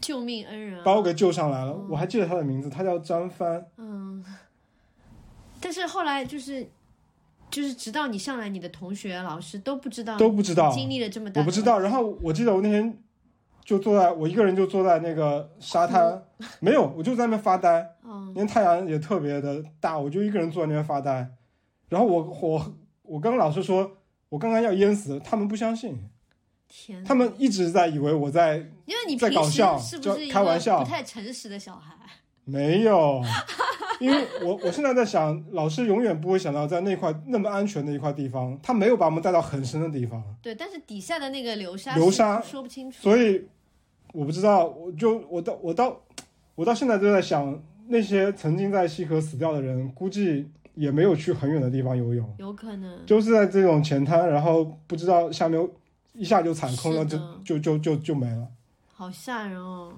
B: 救命恩人啊！
A: 把我给救上来了。
B: 嗯
A: 我还记得他的名字，他叫张帆。
B: 嗯，但是后来就是就是直到你上来，你的同学、老师都不知道，
A: 都不知道
B: 经历了这么大，
A: 我不知，道。然后我记得我那天就坐在我一个人就坐在那个沙滩，没有，我就在那边发呆。
B: 嗯
A: 因为太阳也特别的大，我就一个人坐在那边发呆。然后我我我跟老师说，我刚刚要淹死，他们不相信，
B: 天哪，
A: 他们一直在以为我在
B: 因为你
A: 在
B: 平时
A: 搞笑
B: 是不
A: 是开玩笑
B: 不太诚实的小孩？
A: 没有，因为我我现在在想，老师永远不会想到在那块那么安全的一块地方，他没有把我们带到很深的地方，
B: 对，但是底下的那个流沙
A: 流沙
B: 说不清楚，
A: 所以我不知道，我就我到我到我到现在都在想，那些曾经在西河死掉的人，估计也没有去很远的地方游泳，
B: 有可能。
A: 就是在这种浅滩，然后不知道下面一下就踩空了，就就就就就没了。
B: 好吓人哦。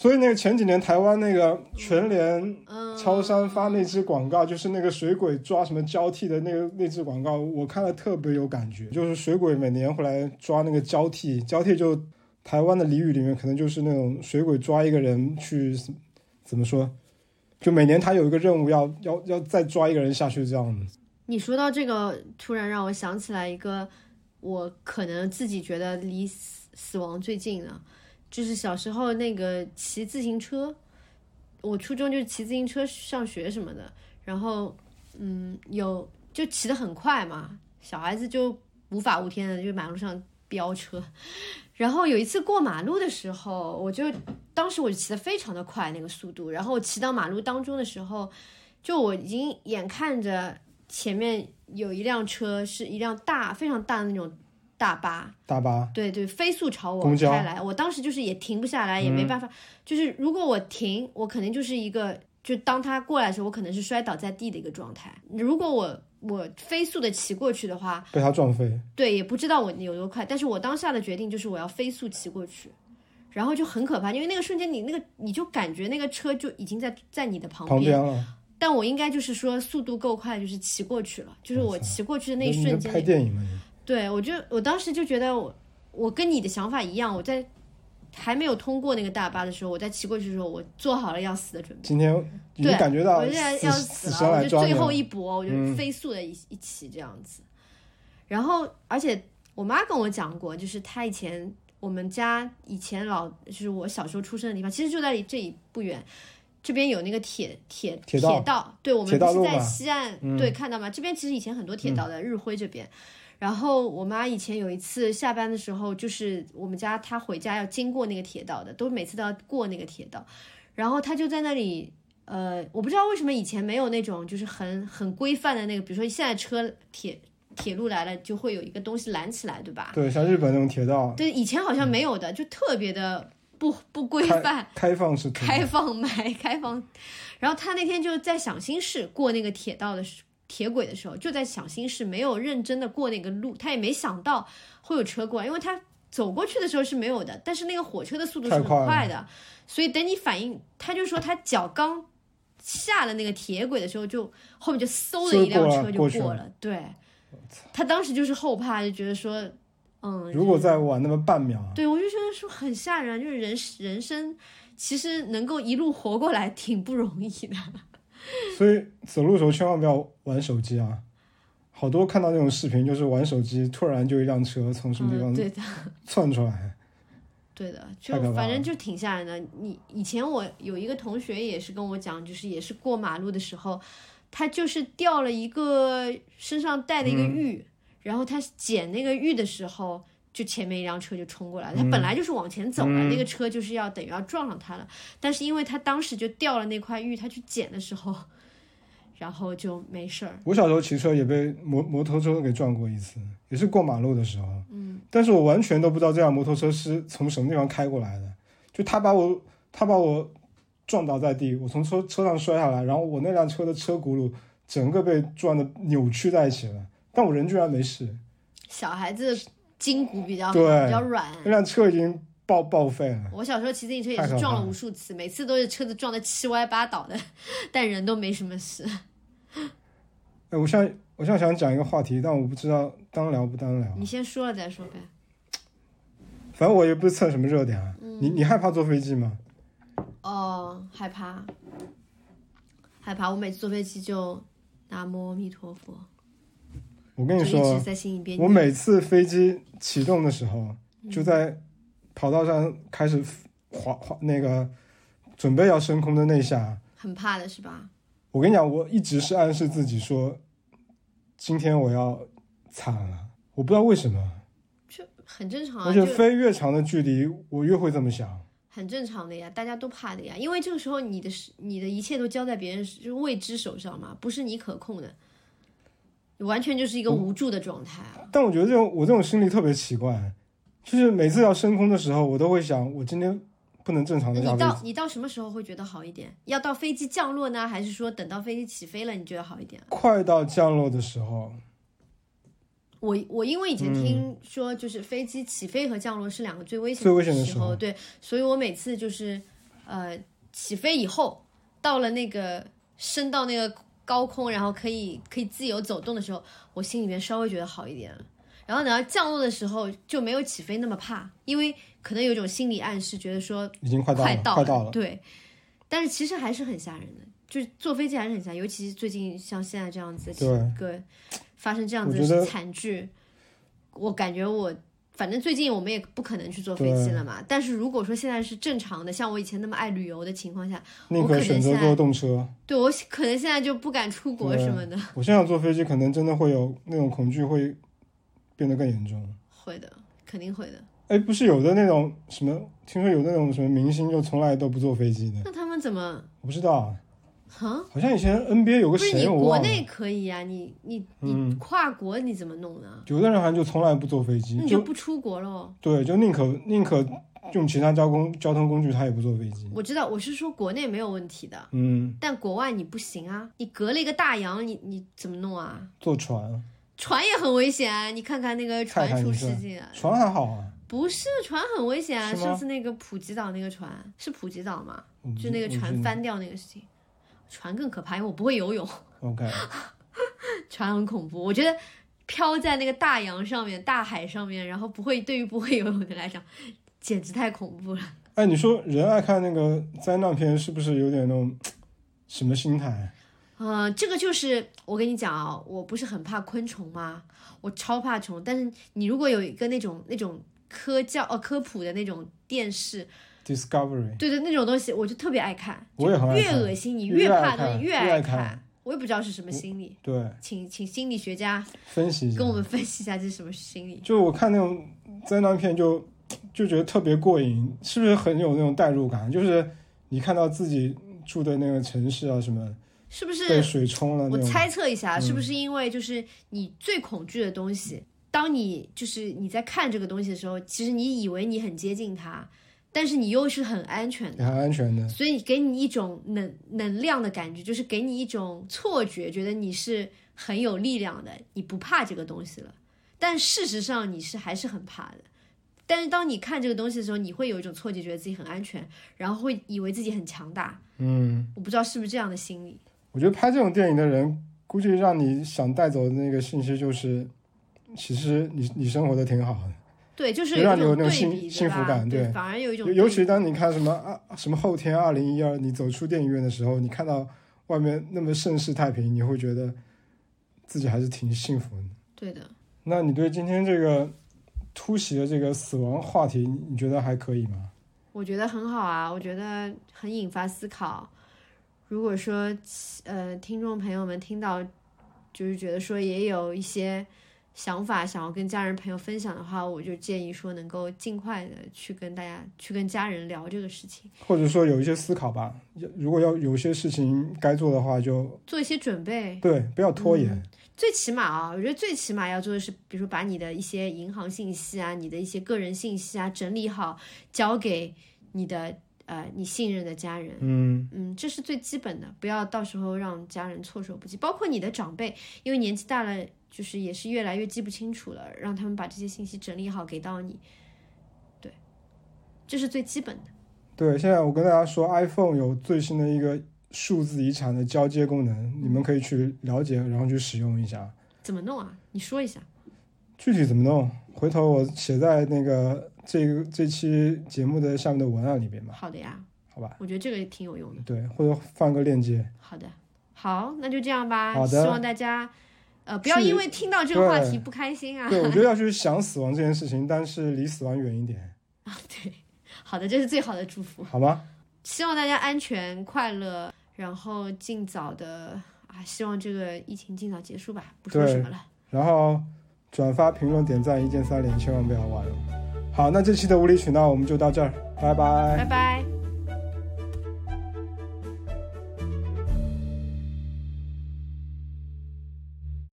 A: 所以那个前几年台湾那个全联
B: 嗯，
A: 超商发那支广告，就是那个水鬼抓什么交替的那个那支广告，我看了特别有感觉。就是水鬼每年回来抓那个交替，交替就台湾的俚语里面可能就是那种水鬼抓一个人去怎么说，就每年他有一个任务要要要再抓一个人下去这样子。
B: 你说到这个，突然让我想起来一个，我可能自己觉得离死死亡最近的，就是小时候那个骑自行车。我初中就是骑自行车上学什么的，然后嗯，有就骑得很快嘛，小孩子就无法无天的就马路上飙车。然后有一次过马路的时候，我就当时我就骑得非常的快那个速度，然后我骑到马路当中的时候，就我已经眼看着前面有一辆车是一辆大非常大的那种大巴，
A: 大巴
B: 对对，飞速朝我开来，我当时就是也停不下来，也没办法，就是如果我停，我肯定就是一个，就当他过来的时候，我可能是摔倒在地的一个状态。如果我我飞速的骑过去的话，
A: 被他撞飞，
B: 对，也不知道我有多快，但是我当下的决定就是我要飞速骑过去，然后就很可怕，因为那个瞬间你那个你就感觉那个车就已经在在你的旁
A: 旁边了，
B: 但我应该就是说速度够快，就是骑过去了，就是我骑过去的那一瞬间
A: 拍电影嘛？你
B: 对，我就我当时就觉得我我跟你的想法一样，我在还没有通过那个大巴的时候，我在骑过去的时候，我做好了要死的准备。
A: 今天已经
B: 对，
A: 感觉到
B: 我现在要
A: 死
B: 了，我就最。后一搏，我就
A: 嗯
B: 飞速的一、一起这样子。然后，而且我妈跟我讲过，就是她以前我们家以前老就是我小时候出生的地方，其实就在这里不远。这边有那个铁铁
A: 铁道
B: 对我们不是在西岸、
A: 嗯
B: 对看到吗？这边其实以前很多铁道的，日晖这边。然后我妈以前有一次下班的时候，就是我们家她回家要经过那个铁道的，都每次都要过那个铁道，然后她就在那里，呃，我不知道为什么以前没有那种就是很很规范的那个，比如说现在车铁铁路来了就会有一个东西拦起来，对吧？
A: 对，像日本那种铁道，
B: 对，以前好像没有的，就特别的不不规范。
A: 开放式
B: 开放买，开放。然后他那天就在想心事过那个铁道的时铁轨的时候，就在想心事没有认真的过那个路，他也没想到会有车过来，因为他走过去的时候是没有的，但是那个火车的速度是很
A: 快
B: 的，所以等你反应，他就说他脚刚下了那个铁轨的时候就，后面就嗖的一辆车就
A: 过去了。
B: 过了，对。他当时就是后怕，就觉得说，嗯，
A: 如果再晚那么半秒，
B: 对，我就觉得说很吓人，就是人人生其实能够一路活过来挺不容易的。
A: 所以走路的时候千万不要玩手机啊！好多看到那种视频，就是玩手机，突然就一辆车从什么地
B: 嗯，
A: 方
B: 对的，
A: 窜出来，
B: 对的，就反正就挺吓人的。你以前我有一个同学也是跟我讲，就是也是过马路的时候，他就是掉了一个身上带的一个
A: 嗯
B: 玉，然后他捡那个玉的时候。就前面一辆车就冲过来了，他
A: 嗯
B: 本来就是往前走了，那个车就是要等于要撞上他了，但是因为他当时就掉了那块玉，他去捡的时候，然后就没事儿。
A: 我小时候骑车也被摩摩托车给撞过一次，也是过马路的时候。嗯，但是我完全都不知道这辆摩托车是从什么地方开过来的，就他把我他把我撞倒在地，我从车车上摔下来，然后我那辆车的车轱辘整个被撞的扭曲在一起了，但我人居然没事，
B: 小孩子筋骨比较比较软。
A: 那辆车已经报报废了。
B: 我小时候骑自行车也是撞了
A: 了
B: 无数次，每次都是车子撞得七歪八倒的，但人都没什么事。
A: 哎，我现在我现在想讲一个话题，但我不知道当聊不当聊。
B: 你先说了再说呗。
A: 反正我也不是蹭什么热点啊。
B: 嗯
A: 你你害怕坐飞机吗？
B: 哦，害怕，害怕。我每次坐飞机就南无阿弥陀佛，
A: 我跟你说我。每次飞机启动的时候，
B: 嗯
A: 就在跑道上开始滑滑那个准备要升空的那下，
B: 很怕的是吧？
A: 我跟你讲，我一直是暗示自己说，今天我要惨了。我不知道为什么，
B: 就很正常啊，
A: 而且
B: 就
A: 飞越长的距离，我越会这么想。
B: 很正常的呀，大家都怕的呀，因为这个时候你的是你的一切都交在别人就是未知手上嘛，不是你可控的，完全就是一个无助的状态啊。
A: 但我觉得这种我这种心理特别奇怪，就是每次要升空的时候，我都会想，我今天不能正常的
B: 那你。到你到什么时候会觉得好一点？要到飞机降落呢，还是说等到飞机起飞了你觉得好一点？
A: 快到降落的时候，
B: 我我因为以前听说，就是飞机起飞和降落是两个最危险
A: 最危险的
B: 时
A: 时候
B: 对，所以我每次就是呃起飞以后，到了那个升到那个高空，然后可以可以自由走动的时候，我心里面稍微觉得好一点了。然后等到降落的时候就没有起飞那么怕，因为可能有一种心理暗示，觉得说
A: 已经快到了，
B: 快到
A: 快到了。
B: 对，但是其实还是很吓人的，就是坐飞机还是很吓人，尤其是最近像现在这样子，
A: 对
B: 个发生这样子的惨剧，我感觉我反正最近我们也不可能去坐飞机了嘛。但是如果说现在是正常的，像我以前那么爱旅游的情况下，
A: 宁可
B: 我可能现在
A: 选择坐动车。
B: 对我可能现在就不敢出国什么的。
A: 我现在坐飞机，可能真的会有那种恐惧会变得更严重。
B: 会的，肯定会的。
A: 哎，不是有的那种什么，听说有那种什么明星就从来都不坐飞机的，
B: 那他们怎么？
A: 我不知道啊。
B: 哈，
A: 好像以前 NBA 有个
B: 不是你
A: 谁我忘了，
B: 国内可以啊，你你你
A: 嗯
B: 跨国你怎么弄呢？
A: 有的人好像就从来不坐飞机
B: 那，你就不出国喽？
A: 对，就宁可宁可用其他交通交通工具，他也不坐飞机。
B: 我知道，我是说国内没有问题的，
A: 嗯，
B: 但国外你不行啊，你隔了一个大洋，你你怎么弄啊？
A: 坐船，
B: 船也很危险啊！你看看那个船出事情啊，
A: 船还好啊，
B: 不是船很危险啊！上次那个普吉岛那个船是普吉岛吗？就那个船翻掉那个事情，船更可怕，因为我不会游泳
A: ，OK，
B: 船很恐怖。我觉得飘在那个大洋上面、大海上面，然后不会对于不会游泳的来讲，简直太恐怖了。
A: 哎，你说人爱看那个灾难片，是不是有点那种什么心态？
B: 呃，这个就是我跟你讲啊，我不是很怕昆虫吗？我超怕虫。但是你如果有一个那种那种科教呃科普的那种电视，
A: Discovery，
B: 对对，那种东西我就特别爱看。
A: 我也很爱
B: 越恶心，你
A: 越
B: 怕的越
A: 爱
B: 看。
A: 看
B: 我也不知道是什么心理，
A: 对，
B: 请请心理学家
A: 分析一下
B: 跟。我们分析一下这是什么心理。
A: 就我看那种灾难片就，就觉得特别过瘾，是不是很有那种代入感？就是你看到自己住的那个城市啊，什么
B: 是不是被？
A: 水冲了
B: 我，猜测一下，是不
A: 嗯
B: 是因为就是你最恐惧的东西，当你就是你在看这个东西的时候，其实你以为你很接近它，但是你又是很安全的。
A: 很安全的。
B: 所以给你一种能能量的感觉，就是给你一种错觉，觉得你是很有力量的，你不怕这个东西了。但事实上你是还是很怕的。但是当你看这个东西的时候，你会有一种错觉，觉得自己很安全，然后会以为自己很强大。
A: 嗯，
B: 我不知道是不是这样的心理。
A: 我觉得拍这种电影的人，估计让你想带走的那个信息就是，其实你你生活的挺好的。
B: 对，就是
A: 就让你有那种幸幸福，感对
B: 反而有一种
A: 尤其当你看什么啊什么后天二零一二，你走出电影院的时候，你看到外面那么盛世太平，你会觉得自己还是挺幸福的。
B: 对的。
A: 那你对今天这个突袭的这个死亡话题，你你觉得还可以吗？
B: 我觉得很好啊，我觉得很引发思考。如果说呃，听众朋友们听到，就是觉得说也有一些想法想要跟家人朋友分享的话，我就建议说能够尽快的去跟大家去跟家人聊这个事情，
A: 或者说有一些思考吧。要如果要有些事情该做的话就，
B: 做一些准备。
A: 对，不要拖延。
B: 最起码啊，我觉得最起码要做的是，比如说把你的一些银行信息啊、你的一些个人信息啊整理好，交给你的呃你信任的家人。
A: 嗯，
B: 嗯，这是最基本的，不要到时候让家人措手不及。包括你的长辈，因为年纪大了，就是也是越来越记不清楚了，让他们把这些信息整理好给到你。对，这是最基本的。
A: 对。现在我跟大家说，iPhone 有最新的一个数字遗产的交接功能，你们可以去了解，然后去使用一下。
B: 怎么弄啊？你说一下。
A: 具体怎么弄，回头我写在那个这个这期节目的下面的文案里边吧，
B: 好的呀，
A: 好吧？
B: 我觉得这个也挺有用的。
A: 对，或者放个链接。
B: 好的，好，那就这样吧。
A: 好的
B: 希望大家呃不要因为听到这个话题不开心啊。
A: 对，我觉得要去想死亡这件事情，但是离死亡远一点，
B: 啊，对，好的，这是最好的祝福。
A: 好吗？
B: 希望大家安全快乐，然后尽早的啊，希望这个疫情尽早结束吧。不说什么了，
A: 然后转发、评论、点赞，一键三连，千万不要忘了。好，那这期的无理取闹我们就到这儿，拜拜
B: 拜拜。